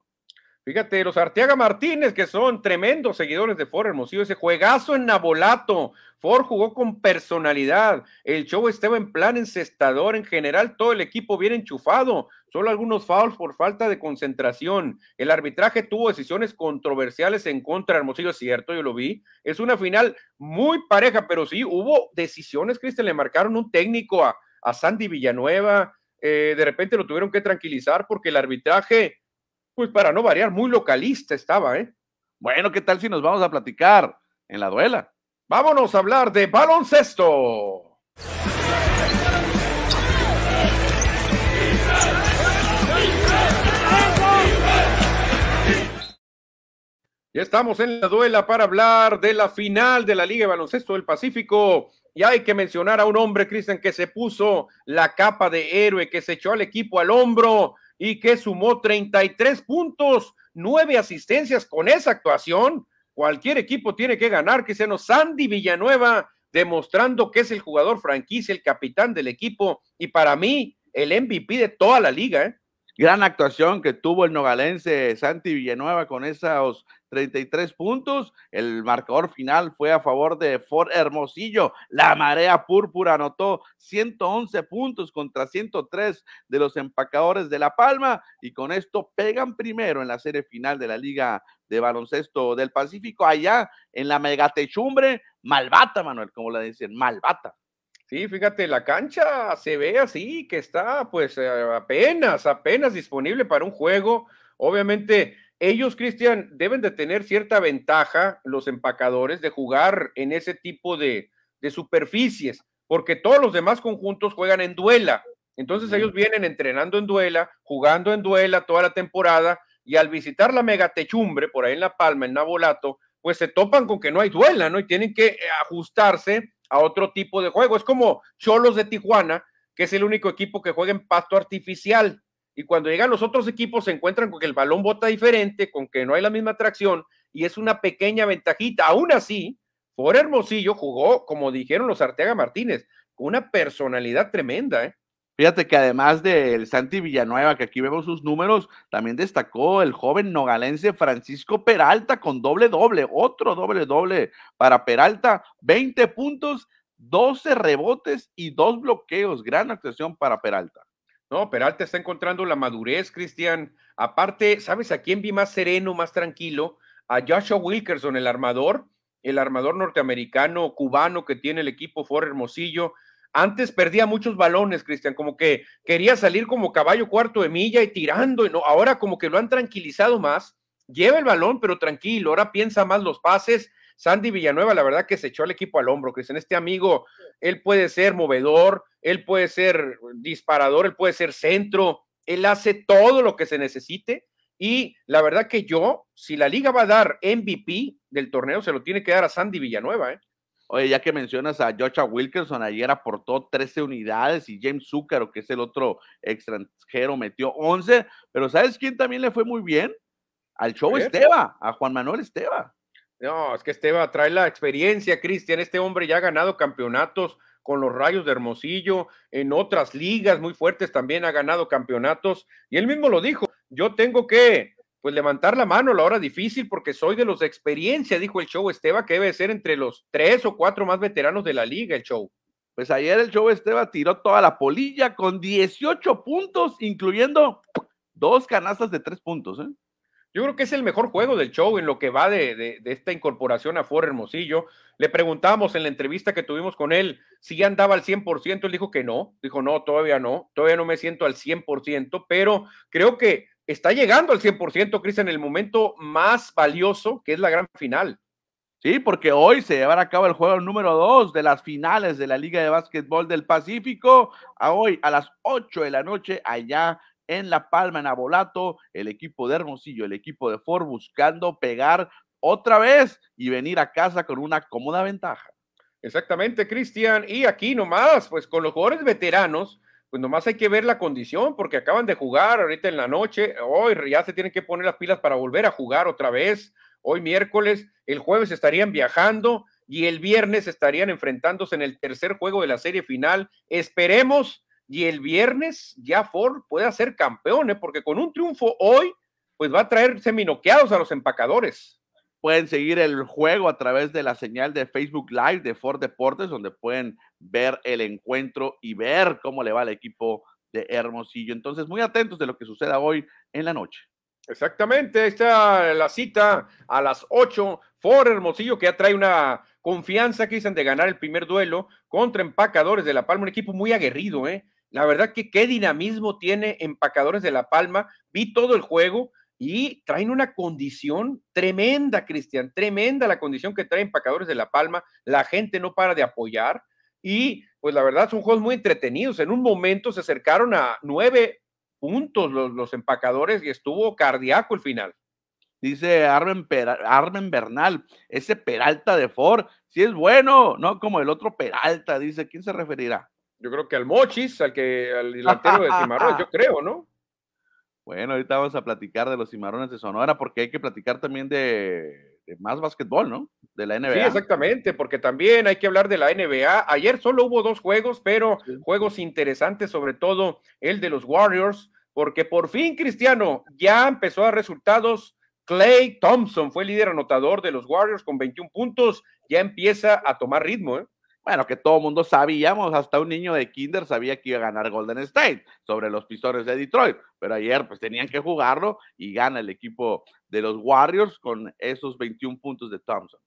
Fíjate, los Arteaga Martínez, que son tremendos seguidores de Ford Hermosillo, ese juegazo en Nabolato. Ford jugó con personalidad. El show estaba en plan encestador. En general, todo el equipo bien enchufado. Solo algunos fouls por falta de concentración. El arbitraje tuvo decisiones controversiales en contra de Hermosillo, es cierto, yo lo vi. Es una final muy pareja, pero sí hubo decisiones, Cristian. Le marcaron un técnico a, Sandy Villanueva. Eh, de repente lo tuvieron que tranquilizar porque el arbitraje pues para no variar, muy localista estaba, ¿eh? Bueno, ¿qué tal si nos vamos a platicar en la duela? Vámonos a hablar de baloncesto. Ya estamos en la duela para hablar de la final de la Liga de Baloncesto del Pacífico. Y hay que mencionar a un hombre, Cristian, que se puso la capa de héroe, que se echó al equipo al hombro y que sumó 33 puntos, nueve asistencias con esa actuación. Cualquier equipo tiene que ganar, que sea Sandy Villanueva, demostrando que es el jugador franquicia, el capitán del equipo y para mí el MVP de toda la liga. ¿eh? Gran actuación que tuvo el nogalense Santi Villanueva con esos 33 puntos. El marcador final fue a favor de Fort Hermosillo. La marea púrpura anotó 111 puntos contra 103 de los empacadores de La Palma y con esto pegan primero en la serie final de la Liga de Baloncesto del Pacífico allá en la megatechumbre Malvata, Manuel, como la dicen, Malvata. Sí, fíjate, la cancha se ve así, que está pues eh, apenas, apenas disponible para un juego. Obviamente, ellos, Cristian, deben de tener cierta ventaja, los empacadores, de jugar en ese tipo de, de superficies, porque todos los demás conjuntos juegan en duela. Entonces ellos vienen entrenando en duela, jugando en duela toda la temporada, y al visitar la megatechumbre por ahí en La Palma, en Nabolato, pues se topan con que no hay duela, ¿no? Y tienen que ajustarse a otro tipo de juego. Es como Cholos de Tijuana, que es el único equipo que juega en pasto artificial. Y cuando llegan los otros equipos se encuentran con que el balón bota diferente, con que no hay la misma tracción y es una pequeña ventajita. Aún así, por Hermosillo jugó, como dijeron los Arteaga Martínez, con una personalidad tremenda. ¿eh? Fíjate que además del Santi Villanueva, que aquí vemos sus números, también destacó el joven nogalense Francisco Peralta con doble doble, otro doble doble para Peralta, 20 puntos, 12 rebotes y dos bloqueos. Gran actuación para Peralta. No, Peralta está encontrando la madurez, Cristian. Aparte, ¿sabes a quién vi más sereno, más tranquilo? A Joshua Wilkerson, el armador, el armador norteamericano, cubano que tiene el equipo Ford Hermosillo antes perdía muchos balones, Cristian, como que quería salir como caballo cuarto de milla y tirando, y no, ahora como que lo han tranquilizado más. Lleva el balón, pero tranquilo, ahora piensa más los pases. Sandy Villanueva, la verdad que se echó al equipo al hombro, Cristian. Este amigo, él puede ser movedor, él puede ser disparador, él puede ser centro, él hace todo lo que se necesite. Y la verdad que yo, si la liga va a dar MVP del torneo, se lo tiene que dar a Sandy Villanueva, ¿eh? Oye, ya que mencionas a Joshua Wilkerson, ayer aportó 13 unidades y James Zucker, que es el otro extranjero, metió 11. Pero ¿sabes quién también le fue muy bien? Al show Esteba, a Juan Manuel Esteba. No, es que Esteba trae la experiencia, Cristian. Este hombre ya ha ganado campeonatos con los Rayos de Hermosillo, en otras ligas muy fuertes también ha ganado campeonatos. Y él mismo lo dijo, yo tengo que pues levantar la mano a la hora difícil porque soy de los de experiencia, dijo el show Esteba, que debe ser entre los tres o cuatro más veteranos de la liga el show. Pues ayer el show Esteba tiró toda la polilla con 18 puntos, incluyendo dos canastas de tres puntos. ¿eh? Yo creo que es el mejor juego del show en lo que va de, de, esta incorporación a Ford Hermosillo. Le preguntamos en la entrevista que tuvimos con él si andaba al 100%, él dijo que no, dijo no, todavía no, todavía no me siento al 100%, pero creo que está llegando al 100%, Cris, en el momento más valioso, que es la gran final. Sí, porque hoy se llevará a cabo el juego número dos de las finales de la Liga de Básquetbol del Pacífico. A hoy, a las 8 de la noche, allá en La Palma, en Abolato, el equipo de Hermosillo, el equipo de Ford, buscando pegar otra vez y venir a casa con una cómoda ventaja. Exactamente, Cristian. Y aquí nomás, pues con los jugadores veteranos, pues nomás hay que ver la condición, porque acaban de jugar ahorita en la noche, hoy ya se tienen que poner las pilas para volver a jugar otra vez, hoy miércoles, el jueves estarían viajando y el viernes estarían enfrentándose en el tercer juego de la serie final. Esperemos y el viernes ya Ford pueda ser campeón, ¿eh? porque con un triunfo hoy, pues va a traer seminoqueados a los empacadores. Pueden seguir el juego a través de la señal de Facebook Live de Ford Deportes, donde pueden ver el encuentro y ver cómo le va al equipo de Hermosillo. Entonces, muy atentos de lo que suceda hoy en la noche. Exactamente, está la cita a las 8. Ford Hermosillo que ya trae una confianza, dicen de ganar el primer duelo contra Empacadores de La Palma, un equipo muy aguerrido, ¿eh? La verdad que qué dinamismo tiene Empacadores de La Palma. Vi todo el juego, y traen una condición tremenda, Cristian, tremenda la condición que traen Empacadores de La Palma, la gente no para de apoyar y pues la verdad son juegos muy entretenidos. En un momento se acercaron a nueve puntos los, los empacadores y estuvo cardíaco el final. Dice Armen, Armen Bernal, ese Peralta de Ford, si es bueno, no como el otro Peralta, dice, ¿quién se referirá? Yo creo que al Mochis, al que al delantero de Cimarrón, yo creo, ¿no? Bueno, ahorita vamos a platicar de los cimarrones de Sonora porque hay que platicar también de, de, más básquetbol, ¿no? De la NBA. Sí, exactamente, porque también hay que hablar de la NBA. Ayer solo hubo dos juegos, pero sí. juegos interesantes, sobre todo el de los Warriors, porque por fin, Cristiano, ya empezó a dar resultados. Clay Thompson fue líder anotador de los Warriors con 21 puntos, ya empieza a tomar ritmo, ¿eh? Bueno, que todo el mundo sabíamos, hasta un niño de kinder sabía que iba a ganar Golden State sobre los Pistones de Detroit, pero ayer pues tenían que jugarlo y gana el equipo de los Warriors con esos 21 puntos de Thompson.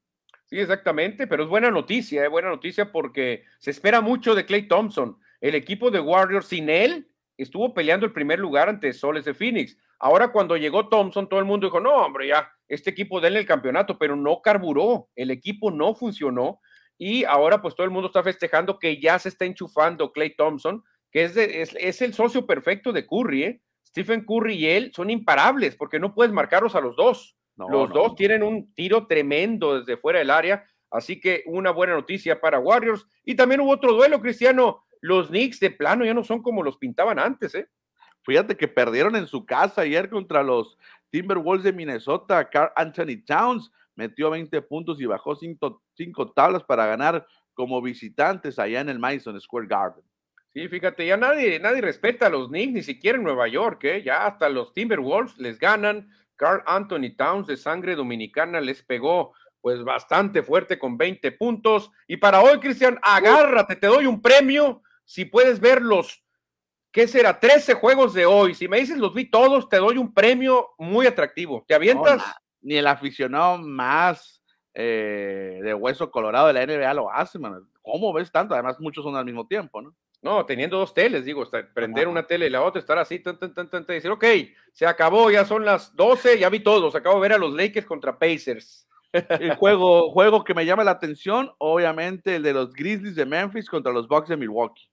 Sí, exactamente, pero es buena noticia, es buena noticia porque se espera mucho de Clay Thompson. El equipo de Warriors sin él estuvo peleando el primer lugar ante Soles de Phoenix. Ahora cuando llegó Thompson, todo el mundo dijo, no, hombre, ya, este equipo denle el campeonato, pero no carburó, el equipo no funcionó y ahora pues todo el mundo está festejando que ya se está enchufando Clay Thompson, que es, es, el socio perfecto de Curry, ¿eh? Stephen Curry y él son imparables porque no puedes marcarlos a los dos. los dos tienen un tiro tremendo desde fuera del área, así que una buena noticia para Warriors. Y también hubo otro duelo, Cristiano. Los Knicks de plano ya no son como los pintaban antes, ¿eh? Fíjate que perdieron en su casa ayer contra los Timberwolves de Minnesota. Carl Anthony Towns metió 20 puntos y bajó cinco, cinco tablas para ganar como visitantes allá en el Madison Square Garden. Sí, fíjate, ya nadie, nadie respeta a los Knicks, ni siquiera en Nueva York, ¿eh? ya hasta los Timberwolves les ganan. Carl Anthony Towns de sangre dominicana les pegó pues bastante fuerte con 20 puntos. Y para hoy, Cristian, agárrate, te doy un premio si puedes ver los, ¿qué será? 13 juegos de hoy. Si me dices los vi todos, te doy un premio muy atractivo. ¿Te avientas? Ni el aficionado más eh, de hueso colorado de la NBA lo hace, man. ¿Cómo ves tanto? Además, muchos son al mismo tiempo, ¿no? No, teniendo dos teles, digo, prender una tele y la otra, estar así, tan, tan, tan, tan, decir, ok, se acabó, ya son las 12, ya vi todos, acabo de ver a los Lakers contra Pacers. El juego, juego que me llama la atención, obviamente, el de los Grizzlies de Memphis contra los Bucks de Milwaukee.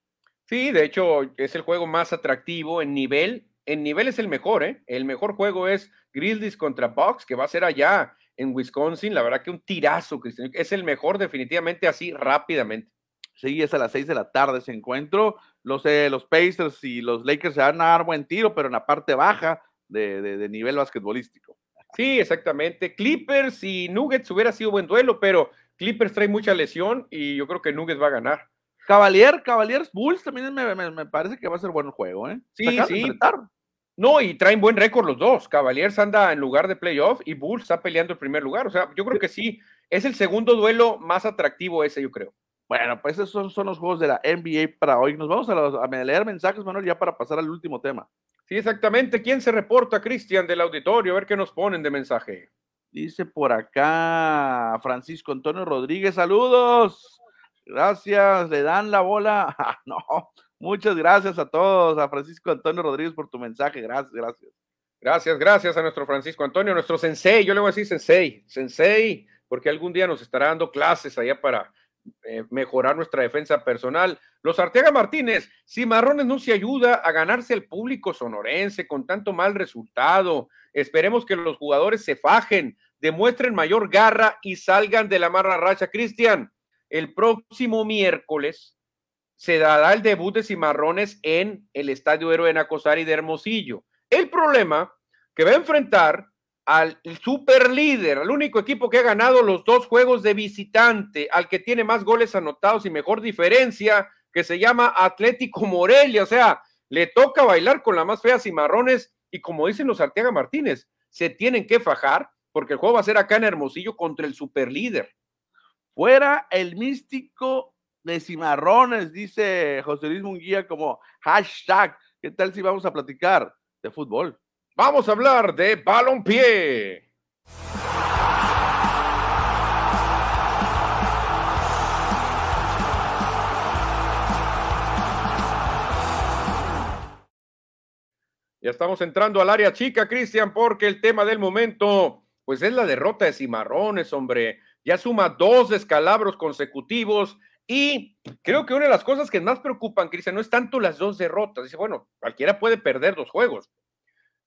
Sí, de hecho, es el juego más atractivo en nivel. En nivel es el mejor, ¿eh? El mejor juego es Grizzlies contra Bucks, que va a ser allá en Wisconsin. La verdad que un tirazo, Cristian. Es el mejor definitivamente así rápidamente. Sí, es a las seis de la tarde ese encuentro. Los, eh, los Pacers y los Lakers se van a dar buen tiro, pero en la parte baja de, nivel basquetbolístico. Sí, exactamente. Clippers y Nuggets hubiera sido buen duelo, pero Clippers trae mucha lesión y yo creo que Nuggets va a ganar. Cavalier, Cavaliers Bulls también me, parece que va a ser buen juego, ¿eh? Sí, sí. No, y traen buen récord los dos. Cavaliers anda en lugar de playoff y Bulls está peleando el primer lugar. O sea, yo creo que sí, es el segundo duelo más atractivo ese, yo creo. Bueno, pues esos son, son los juegos de la NBA para hoy. Nos vamos a, leer mensajes, Manuel, ya para pasar al último tema. Sí, exactamente. ¿Quién se reporta, Cristian, del auditorio? A ver qué nos ponen de mensaje. Dice por acá Francisco Antonio Rodríguez, saludos. Gracias, le dan la bola. No, muchas gracias a todos, a Francisco Antonio Rodríguez por tu mensaje. Gracias, gracias. Gracias, gracias a nuestro Francisco Antonio, nuestro sensei. Yo le voy a decir sensei, sensei, porque algún día nos estará dando clases allá para eh, mejorar nuestra defensa personal. Los Arteaga Martínez, si Marrones no se ayuda a ganarse el público sonorense con tanto mal resultado, esperemos que los jugadores se fajen, demuestren mayor garra y salgan de la marra racha. Cristian, el próximo miércoles se dará el debut de Cimarrones en el Estadio Héroe Nacosari de Hermosillo. El problema que va a enfrentar al super líder, al único equipo que ha ganado los dos juegos de visitante, al que tiene más goles anotados y mejor diferencia, que se llama Atlético Morelia. O sea, le toca bailar con la más fea Cimarrones y como dicen los Arteaga Martínez, se tienen que fajar porque el juego va a ser acá en Hermosillo contra el super líder. Fuera el místico de Cimarrones, dice José Luis Munguía como hashtag. ¿Qué tal si vamos a platicar de fútbol? Vamos a hablar de balompié. Ya estamos entrando al área chica, Cristian, porque el tema del momento, pues es la derrota de Cimarrones, hombre. Ya suma dos descalabros consecutivos y creo que una de las cosas que más preocupan, Cristian, no es tanto las dos derrotas. Dice, bueno, cualquiera puede perder dos juegos,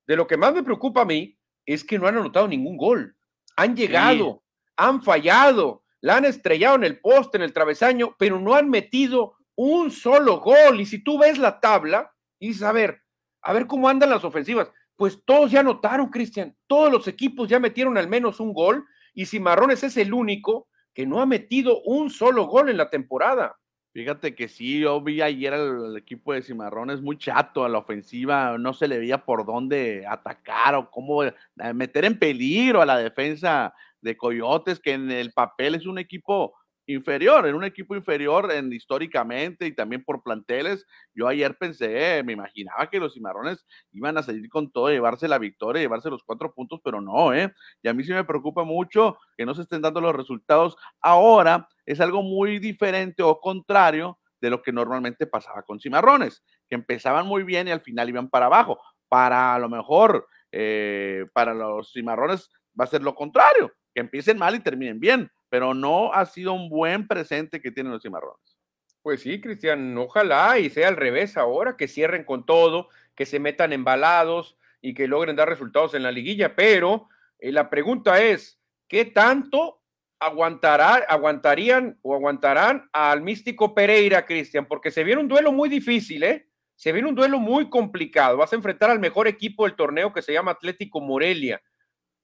de lo que más me preocupa a mí es que no han anotado ningún gol. Han llegado, han fallado, la han estrellado en el poste, en el travesaño, pero no han metido un solo gol. Y si tú ves la tabla y dices, a ver, a ver cómo andan las ofensivas, pues todos ya anotaron, Cristian. Todos los equipos ya metieron al menos un gol y Cimarrones es el único que no ha metido un solo gol en la temporada. Fíjate que sí, yo vi ayer al equipo de Cimarrones muy chato a la ofensiva, no se le veía por dónde atacar o cómo eh, meter en peligro a la defensa de Coyotes, que en el papel es un equipo inferior, en un equipo inferior en, históricamente y también por planteles. Yo ayer pensé, me imaginaba que los cimarrones iban a salir con todo, llevarse la victoria, llevarse los cuatro puntos, pero no, ¿eh? Y a mí sí me preocupa mucho que no se estén dando los resultados. Ahora es algo muy diferente o contrario de lo que normalmente pasaba con cimarrones, que empezaban muy bien y al final iban para abajo. Para a lo mejor, eh, para los cimarrones va a ser lo contrario, que empiecen mal y terminen bien pero no ha sido un buen presente que tienen los cimarrones. Pues sí, Cristian, ojalá y sea al revés ahora, que cierren con todo, que se metan embalados y que logren dar resultados en la liguilla, pero eh, la pregunta es, ¿qué tanto aguantará, aguantarían o aguantarán al místico Pereira, Cristian? Porque se viene un duelo muy difícil, ¿eh? Se viene un duelo muy complicado. Vas a enfrentar al mejor equipo del torneo que se llama Atlético Morelia.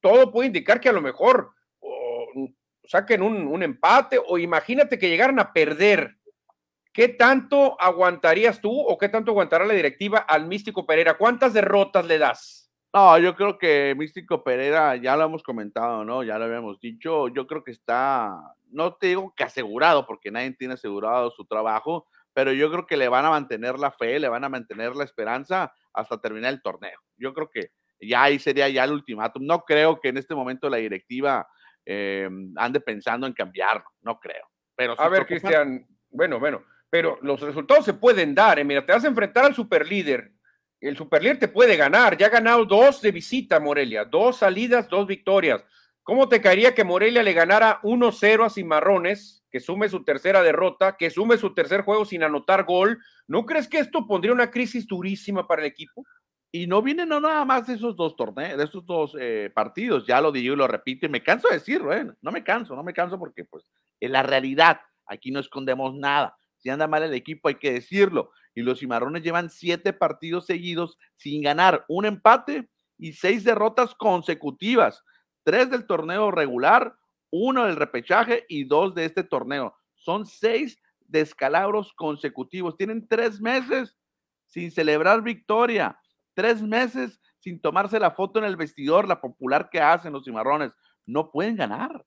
Todo puede indicar que a lo mejor saquen un, empate o imagínate que llegaran a perder. ¿Qué tanto aguantarías tú o qué tanto aguantará la directiva al Místico Pereira? ¿Cuántas derrotas le das? No, yo creo que Místico Pereira, ya lo hemos comentado, ¿no? Ya lo habíamos dicho, yo creo que está, no te digo que asegurado, porque nadie tiene asegurado su trabajo, pero yo creo que le van a mantener la fe, le van a mantener la esperanza hasta terminar el torneo. Yo creo que ya ahí sería ya el ultimátum. No creo que en este momento la directiva eh, ande pensando en cambiarlo, no creo. Pero a ver, Cristian, bueno, bueno, pero los resultados se pueden dar. Eh. Mira, te vas a enfrentar al superlíder. El superlíder te puede ganar. Ya ha ganado dos de visita, Morelia. Dos salidas, dos victorias. ¿Cómo te caería que Morelia le ganara 1-0 a Cimarrones, que sume su tercera derrota, que sume su tercer juego sin anotar gol? ¿No crees que esto pondría una crisis durísima para el equipo? Y no vienen nada más de esos dos torneos, esos dos eh, partidos, ya lo digo y lo repito, y me canso de decirlo, ¿eh? no me canso, no me canso porque pues en la realidad, aquí no escondemos nada. Si anda mal el equipo hay que decirlo. Y los cimarrones llevan siete partidos seguidos sin ganar, un empate y seis derrotas consecutivas. Tres del torneo regular, uno del repechaje y dos de este torneo. Son seis descalabros consecutivos. Tienen tres meses sin celebrar victoria tres meses sin tomarse la foto en el vestidor, la popular que hacen los cimarrones. No pueden ganar.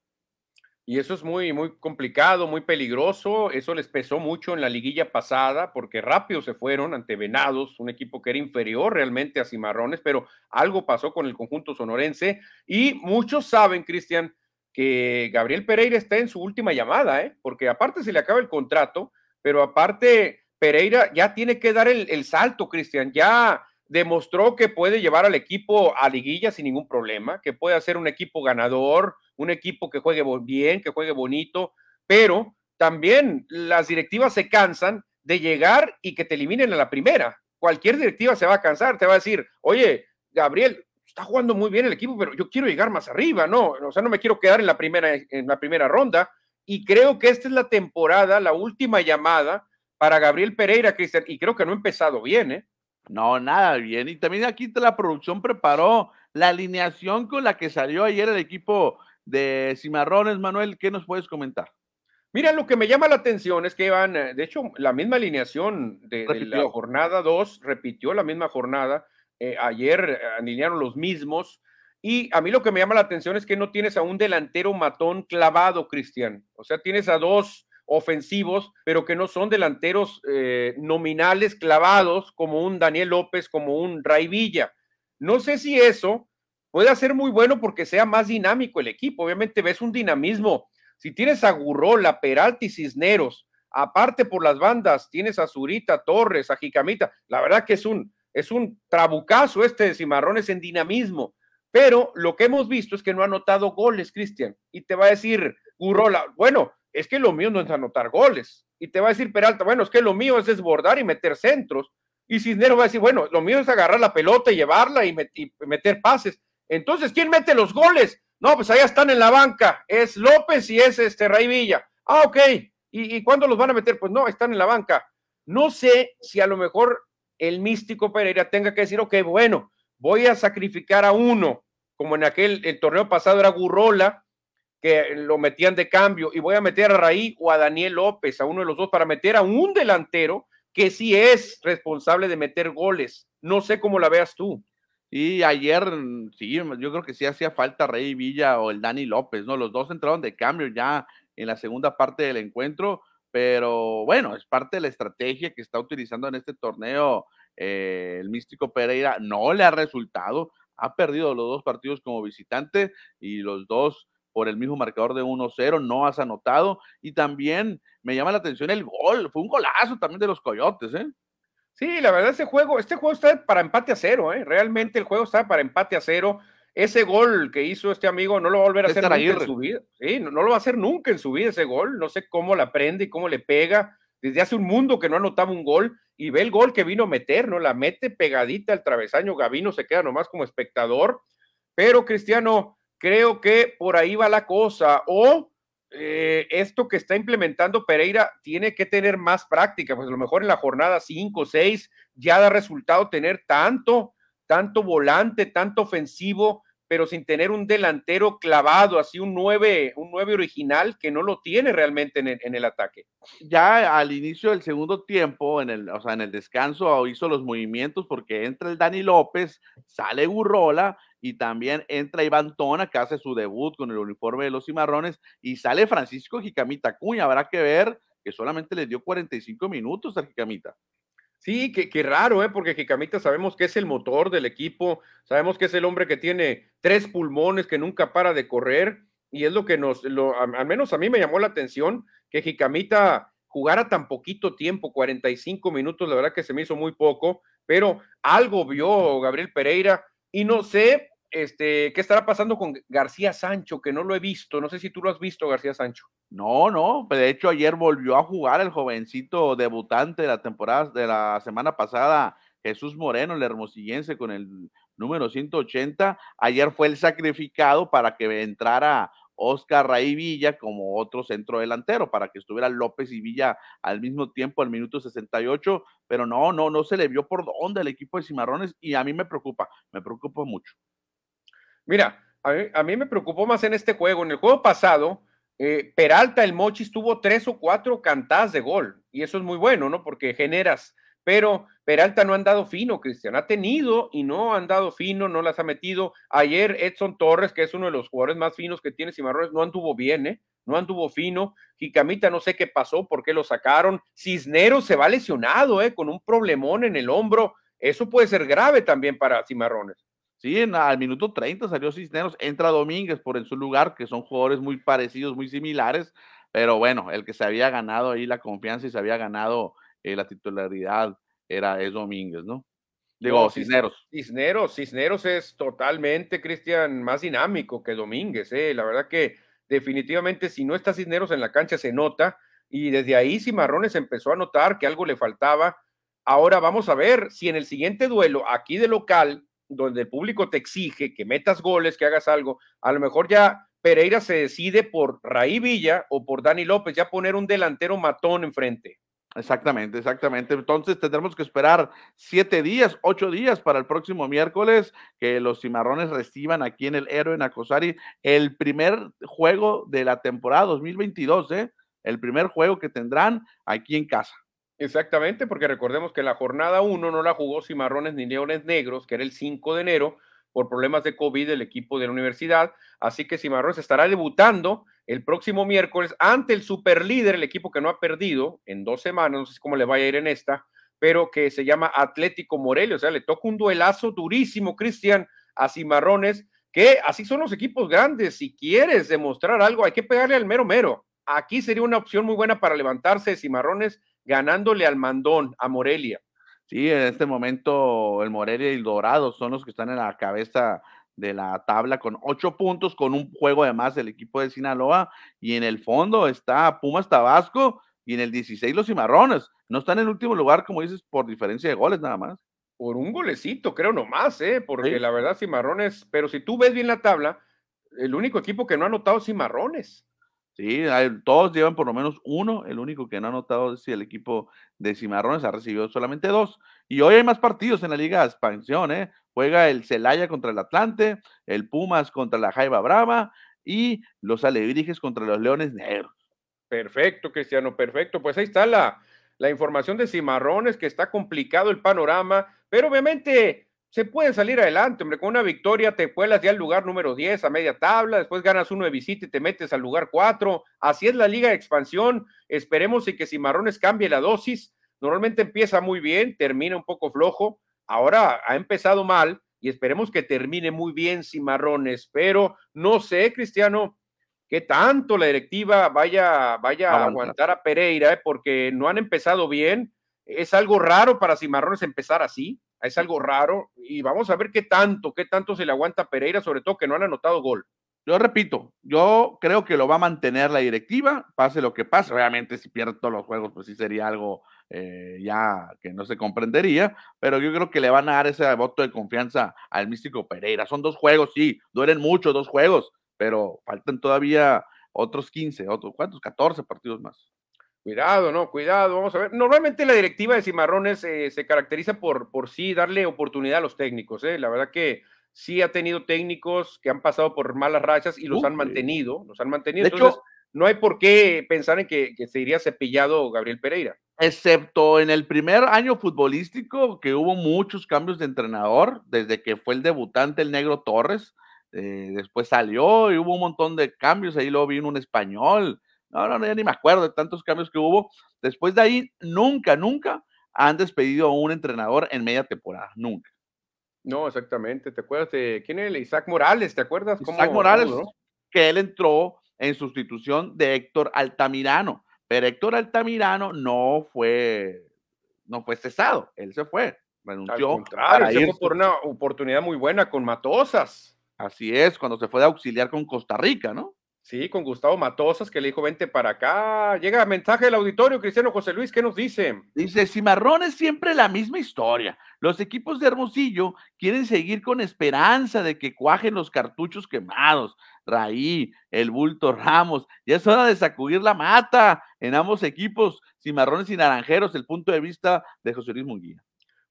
Y eso es muy, muy complicado, muy peligroso. Eso les pesó mucho en la liguilla pasada, porque rápido se fueron ante Venados, un equipo que era inferior realmente a Cimarrones, pero algo pasó con el conjunto sonorense. Y muchos saben, Cristian, que Gabriel Pereira está en su última llamada, ¿eh? porque aparte se le acaba el contrato, pero aparte Pereira ya tiene que dar el, el salto, Cristian. Ya demostró que puede llevar al equipo a liguilla sin ningún problema, que puede hacer un equipo ganador, un equipo que juegue bien, que juegue bonito, pero también las directivas se cansan de llegar y que te eliminen a la primera. Cualquier directiva se va a cansar, te va a decir, oye, Gabriel, está jugando muy bien el equipo, pero yo quiero llegar más arriba, ¿no? O sea, no me quiero quedar en la primera, en la primera ronda. Y creo que esta es la temporada, la última llamada para Gabriel Pereira, Cristian, y creo que no ha empezado bien, ¿eh? No, nada bien. Y también aquí la producción preparó la alineación con la que salió ayer el equipo de Cimarrones. Manuel, ¿qué nos puedes comentar? Mira, lo que me llama la atención es que van, eh, de hecho, la misma alineación de, la jornada 2 repitió la misma jornada. Eh, ayer eh, alinearon los mismos. Y a mí lo que me llama la atención es que no tienes a un delantero matón clavado, Cristian. O sea, tienes a dos ofensivos, pero que no son delanteros eh, nominales clavados como un Daniel López, como un Ray Villa. No sé si eso puede ser muy bueno porque sea más dinámico el equipo. Obviamente ves un dinamismo. Si tienes a Gurrola, Peralta y Cisneros, aparte por las bandas, tienes a Zurita, Torres, a Jicamita. La verdad que es un, es un trabucazo este de Cimarrones en dinamismo. Pero lo que hemos visto es que no ha anotado goles, Cristian. Y te va a decir Gurrola, bueno, es que lo mío no es anotar goles. Y te va a decir Peralta, bueno, es que lo mío es desbordar y meter centros. Y Cisneros va a decir, bueno, lo mío es agarrar la pelota y llevarla y, meter pases. Entonces, ¿quién mete los goles? No, pues allá están en la banca. Es López y es este Ray Villa. Ah, ok. ¿Y, ¿Y cuándo los van a meter? Pues no, están en la banca. No sé si a lo mejor el místico Pereira tenga que decir, ok, bueno, voy a sacrificar a uno, como en aquel el torneo pasado era Gurrola, que lo metían de cambio y voy a meter a Raí o a Daniel López, a uno de los dos, para meter a un delantero que sí es responsable de meter goles. No sé cómo la veas tú. Y ayer, sí, yo creo que sí hacía falta Rey Villa o el Dani López, ¿no? Los dos entraron de cambio ya en la segunda parte del encuentro, pero bueno, es parte de la estrategia que está utilizando en este torneo eh, el místico Pereira. No le ha resultado, ha perdido los dos partidos como visitante y los dos por el mismo marcador de 1-0, no has anotado. Y también me llama la atención el gol, fue un golazo también de los Coyotes, ¿eh? Sí, la verdad, ese juego, este juego está para empate a cero, ¿eh? Realmente el juego está para empate a cero. Ese gol que hizo este amigo no lo va a volver a hacer nunca en su vida. Sí, no, lo va a hacer nunca en su vida ese gol. No sé cómo la prende y cómo le pega. Desde hace un mundo que no anotaba un gol y ve el gol que vino a meter, ¿no? La mete pegadita al travesaño. Gavino se queda nomás como espectador. Pero Cristiano, creo que por ahí va la cosa. O eh, esto que está implementando Pereira tiene que tener más práctica, pues a lo mejor en la jornada 5 o 6 ya da resultado tener tanto, tanto volante, tanto ofensivo, pero sin tener un delantero clavado, así un 9, un 9 original que no lo tiene realmente en el, en el, ataque. Ya al inicio del segundo tiempo, en el, o sea, en el descanso, hizo los movimientos porque entra el Dani López, sale Gurrola y también entra Iván Tona, que hace su debut con el uniforme de los cimarrones, y sale Francisco Jicamita Cuña. Habrá que ver que solamente le dio 45 minutos a Jicamita. Sí, qué, raro, ¿eh? porque Jicamita sabemos que es el motor del equipo, sabemos que es el hombre que tiene tres pulmones, que nunca para de correr, y es lo que nos, lo, al menos a mí me llamó la atención, que Jicamita jugara tan poquito tiempo, 45 minutos, la verdad que se me hizo muy poco, pero algo vio Gabriel Pereira, y no sé este, ¿qué estará pasando con García Sancho? Que no lo he visto. No sé si tú lo has visto, García Sancho. No, no. De hecho, ayer volvió a jugar el jovencito debutante de la temporada de la semana pasada, Jesús Moreno, el hermosillense, con el número 180. Ayer fue el sacrificado para que entrara Oscar Raí Villa como otro centro delantero, para que estuviera López y Villa al mismo tiempo al minuto 68, pero no, no, no se le vio por dónde el equipo de Cimarrones y a mí me preocupa, me preocupa mucho. Mira, a mí, me preocupó más en este juego. En el juego pasado, eh, Peralta, el Mochis, tuvo tres o cuatro cantadas de gol. Y eso es muy bueno, ¿no? Porque generas. Pero Peralta no han dado fino, Cristian. Ha tenido y no han dado fino, no las ha metido. Ayer Edson Torres, que es uno de los jugadores más finos que tiene Cimarrones, no anduvo bien, ¿eh? No anduvo fino. Jicamita no sé qué pasó, por qué lo sacaron. Cisneros se va lesionado, ¿eh? Con un problemón en el hombro. Eso puede ser grave también para Cimarrones. Sí, al minuto 30 salió Cisneros, entra Domínguez por en su lugar, que son jugadores muy parecidos, muy similares, pero bueno, el que se había ganado ahí la confianza y se había ganado eh, la titularidad era es Domínguez, ¿no? Digo, Cisneros. Cisneros, Cisneros es totalmente, Cristian, más dinámico que Domínguez, ¿eh? La verdad que definitivamente si no está Cisneros en la cancha se nota y desde ahí Cimarrones empezó a notar que algo le faltaba. Ahora vamos a ver si en el siguiente duelo aquí de local donde el público te exige que metas goles, que hagas algo, a lo mejor ya Pereira se decide por Raí Villa o por Dani López, ya poner un delantero matón enfrente. Exactamente, exactamente. Entonces tendremos que esperar siete días, ocho días para el próximo miércoles que los cimarrones reciban aquí en el Héroe en Acosari el primer juego de la temporada 2022, ¿eh? El primer juego que tendrán aquí en casa. Exactamente, porque recordemos que la jornada 1 no la jugó Cimarrones ni Leones Negros, que era el 5 de enero, por problemas de COVID del equipo de la universidad. Así que Cimarrones estará debutando el próximo miércoles ante el superlíder, el equipo que no ha perdido en dos semanas, no sé cómo le vaya a ir en esta, pero que se llama Atlético Morelia. O sea, le toca un duelazo durísimo, Cristian, a Cimarrones, que así son los equipos grandes. Si quieres demostrar algo, hay que pegarle al mero mero. Aquí sería una opción muy buena para levantarse de Cimarrones ganándole al Mandón, a Morelia. Sí, en este momento el Morelia y el Dorado son los que están en la cabeza de la tabla con ocho puntos, con un juego además del equipo de Sinaloa, y en el fondo está Pumas Tabasco y en el 16 los Cimarrones. No están en el último lugar, como dices, por diferencia de goles nada más. Por un golecito, creo nomás, ¿eh? porque la verdad Cimarrones, pero si tú ves bien la tabla, el único equipo que no ha anotado es Cimarrones. Sí, todos llevan por lo menos uno. El único que no ha notado es si el equipo de Cimarrones ha recibido solamente dos. Y hoy hay más partidos en la Liga de Expansión. ¿eh? Juega el Celaya contra el Atlante, el Pumas contra la Jaiba Brava y los Alebrijes contra los Leones Negros. Perfecto, Cristiano, perfecto. Pues ahí está la, la información de Cimarrones, que está complicado el panorama, pero obviamente se puede salir adelante, hombre, con una victoria te cuelas ya al lugar número 10 a media tabla, después ganas uno de visita y te metes al lugar 4, así es la liga de expansión, esperemos y que Cimarrones cambie la dosis, normalmente empieza muy bien, termina un poco flojo, ahora ha empezado mal y esperemos que termine muy bien Cimarrones, pero no sé, Cristiano, qué tanto la directiva vaya, vaya a aguantar a Pereira, ¿eh? porque no han empezado bien, es algo raro para Cimarrones empezar así, es algo raro y vamos a ver qué tanto, qué tanto se le aguanta a Pereira, sobre todo que no han anotado gol. Yo repito, yo creo que lo va a mantener la directiva, pase lo que pase. Obviamente, si pierde todos los juegos, pues sí sería algo eh, ya que no se comprendería, pero yo creo que le van a dar ese voto de confianza al místico Pereira. Son dos juegos, sí, duelen mucho, dos juegos, pero faltan todavía otros 15, otros, ¿cuántos? 14 partidos más. Cuidado, no, cuidado, vamos a ver. Normalmente la directiva de Cimarrones eh, se caracteriza por, por sí darle oportunidad a los técnicos. ¿eh? La verdad que sí ha tenido técnicos que han pasado por malas rachas y los han mantenido, los han mantenido. De Entonces, hecho, no hay por qué pensar en que, que, se iría cepillado Gabriel Pereira. Excepto en el primer año futbolístico, que hubo muchos cambios de entrenador, desde que fue el debutante el Negro Torres, eh, después salió y hubo un montón de cambios, ahí luego vino un español, no, no, ya ni me acuerdo de tantos cambios que hubo. Después de ahí, nunca, nunca han despedido a un entrenador en media temporada, nunca. No, exactamente. ¿Te acuerdas de quién era? Isaac Morales, ¿te acuerdas? Isaac Morales, que él entró en sustitución de Héctor Altamirano, pero Héctor Altamirano no fue, no fue cesado, él se fue, renunció. Al se fue por una oportunidad muy buena con Matosas. Así es, cuando se fue de auxiliar con Costa Rica, ¿no? Sí, con Gustavo Matosas, que le dijo, vente para acá. Llega mensaje del auditorio, Cristiano José Luis, ¿qué nos dice? Dice, Cimarrón es siempre la misma historia. Los equipos de Hermosillo quieren seguir con esperanza de que cuajen los cartuchos quemados. Raí, el bulto Ramos. Ya es hora de sacudir la mata en ambos equipos, Cimarrones y Naranjeros, el punto de vista de José Luis Munguía.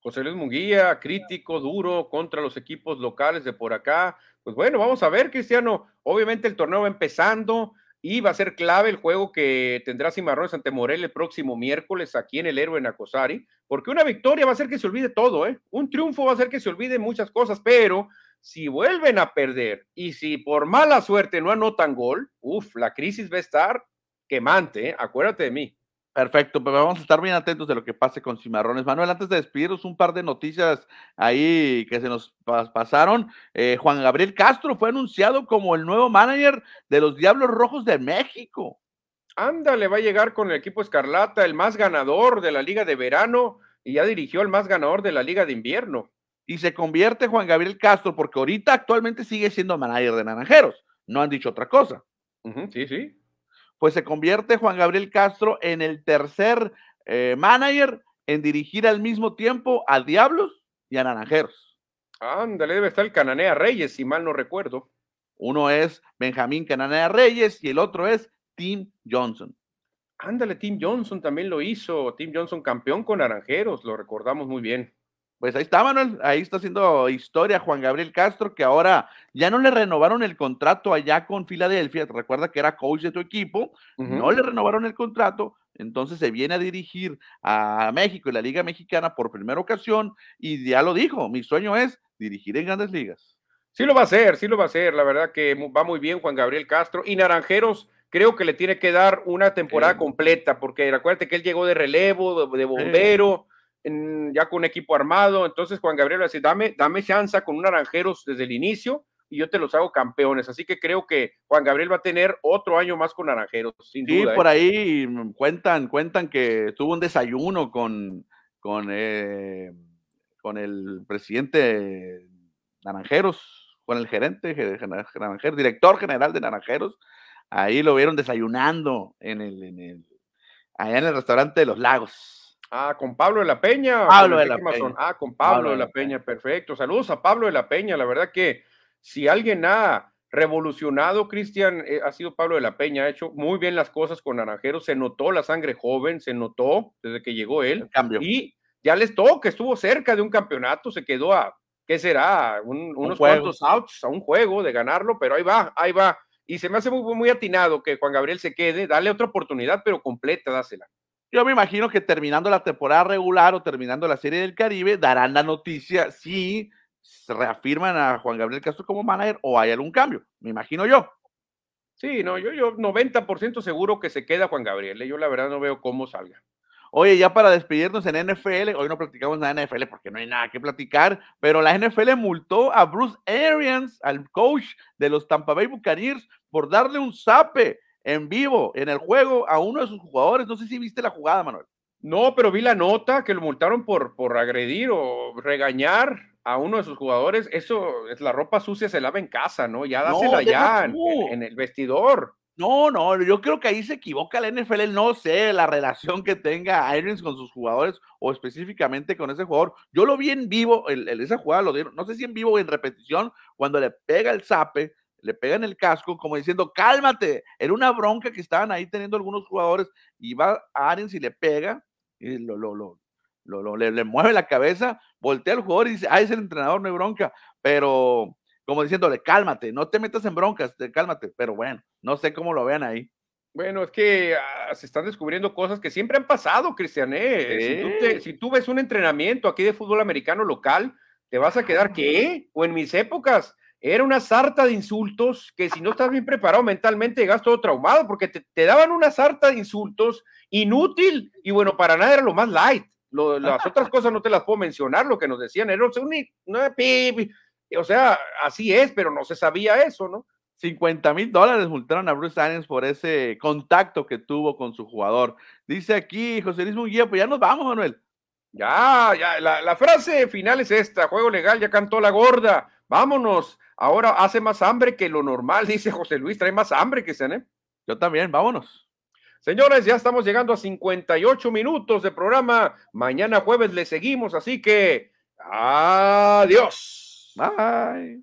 José Luis Munguía, crítico, duro contra los equipos locales de por acá. Pues bueno, vamos a ver, Cristiano. Obviamente el torneo va empezando y va a ser clave el juego que tendrá Cimarrones ante Morel el próximo miércoles aquí en el Héroe Nacosari, porque una victoria va a hacer que se olvide todo, ¿eh? Un triunfo va a hacer que se olvide muchas cosas, pero si vuelven a perder y si por mala suerte no anotan gol, uff, la crisis va a estar quemante, ¿eh? Acuérdate de mí. Perfecto, pero vamos a estar bien atentos de lo que pase con Cimarrones. Manuel, antes de despedirnos, un par de noticias ahí que se nos pasaron. Eh, Juan Gabriel Castro fue anunciado como el nuevo manager de los Diablos Rojos de México. Ándale, va a llegar con el equipo Escarlata, el más ganador de la Liga de Verano, y ya dirigió al más ganador de la Liga de Invierno. Y se convierte Juan Gabriel Castro, porque ahorita actualmente sigue siendo manager de Naranjeros. No han dicho otra cosa. sí, sí pues se convierte Juan Gabriel Castro en el tercer eh, manager en dirigir al mismo tiempo a Diablos y a Naranjeros. Ándale, debe estar el Cananea Reyes, si mal no recuerdo. Uno es Benjamín Cananea Reyes y el otro es Tim Johnson. Ándale, Tim Johnson también lo hizo. Tim Johnson campeón con Naranjeros, lo recordamos muy bien. Pues ahí está, Manuel, ahí está haciendo historia Juan Gabriel Castro, que ahora ya no le renovaron el contrato allá con Filadelfia, recuerda que era coach de tu equipo, no le renovaron el contrato, entonces se viene a dirigir a México y la Liga Mexicana por primera ocasión y ya lo dijo, mi sueño es dirigir en grandes ligas. Sí lo va a hacer, sí lo va a hacer, la verdad que va muy bien Juan Gabriel Castro y Naranjeros creo que le tiene que dar una temporada completa, porque recuérdate que él llegó de relevo, de, bombero ya con un equipo armado. Entonces Juan Gabriel va a decir, dame, dame chance con un Naranjeros desde el inicio y yo te los hago campeones. Así que creo que Juan Gabriel va a tener otro año más con Naranjeros, sin sí, duda. por ¿eh? ahí cuentan, cuentan que tuvo un desayuno con, con, eh, con el presidente Naranjeros, con el gerente Naranjeros, director general de Naranjeros. Ahí lo vieron desayunando en el, en el, allá en el restaurante de los lagos. Ah, con Pablo de la Peña. Pablo de la Peña. Ah, con Pablo, de la, Peña. perfecto. Saludos a Pablo de la Peña. La verdad que si alguien ha revolucionado, Cristian, eh, ha sido Pablo de la Peña. Ha hecho muy bien las cosas con Naranjeros. Se notó la sangre joven, se notó desde que llegó él. cambio. Y ya les toca, estuvo cerca de un campeonato, se quedó a, ¿qué será? unos cuantos outs a un juego de ganarlo, pero ahí va, ahí va. Y se me hace muy, muy atinado que Juan Gabriel se quede, dale otra oportunidad, pero completa, dásela. Yo me imagino que terminando la temporada regular o terminando la Serie del Caribe, darán la noticia si reafirman a Juan Gabriel Castro como manager o hay algún cambio, me imagino yo. Sí, no, yo, yo 90% seguro que se queda Juan Gabriel. ¿eh? Yo la verdad no veo cómo salga. Oye, ya para despedirnos en NFL, hoy no platicamos nada de NFL porque no hay nada que platicar, pero la NFL multó a Bruce Arians, al coach de los Tampa Bay Buccaneers, por darle un zape en vivo en el juego a uno de sus jugadores. No sé si viste la jugada, Manuel. No, pero vi la nota que lo multaron por, por agredir o regañar a uno de sus jugadores. Eso es la ropa sucia, se lava en casa, ¿no? Ya dásela ya en, el vestidor. No, no, yo creo que ahí se equivoca la NFL, no sé la relación que tenga Irons con sus jugadores o específicamente con ese jugador. Yo lo vi en vivo, el, esa jugada lo dieron, no sé si en vivo o en repetición, cuando le pega el zape, le pega en el casco, como diciendo, cálmate, era una bronca que estaban ahí teniendo algunos jugadores, y va a Arians y le pega, y lo, lo, lo, le, le, mueve la cabeza, voltea al jugador y dice, ah, es el entrenador, no hay bronca, pero como diciéndole, cálmate, no te metas en broncas, cálmate, pero bueno, no sé cómo lo vean ahí. Bueno, es que ah, se están descubriendo cosas que siempre han pasado, Cristian. ¿eh? Si, tú ves un entrenamiento aquí de fútbol americano local, te vas a quedar, ¿qué? O en mis épocas, era una sarta de insultos que si no estás bien preparado mentalmente llegas todo traumado porque te, daban una sarta de insultos inútil y bueno, para nada era lo más light. las otras cosas no te las puedo mencionar, lo que nos decían era una, o sea, así es, pero no se sabía eso, ¿no? 50 mil dólares multaron a Bruce Arians por ese contacto que tuvo con su jugador. Dice aquí José Luis Munguía, pues ya nos vamos, Manuel. Ya, ya, la, la, frase final es esta, juego legal, ya cantó la gorda, vámonos, ahora hace más hambre que lo normal, dice José Luis, trae más hambre que ¿eh? Yo también, vámonos. Señores, ya estamos llegando a 58 minutos de programa, mañana jueves le seguimos, así que adiós. Bye.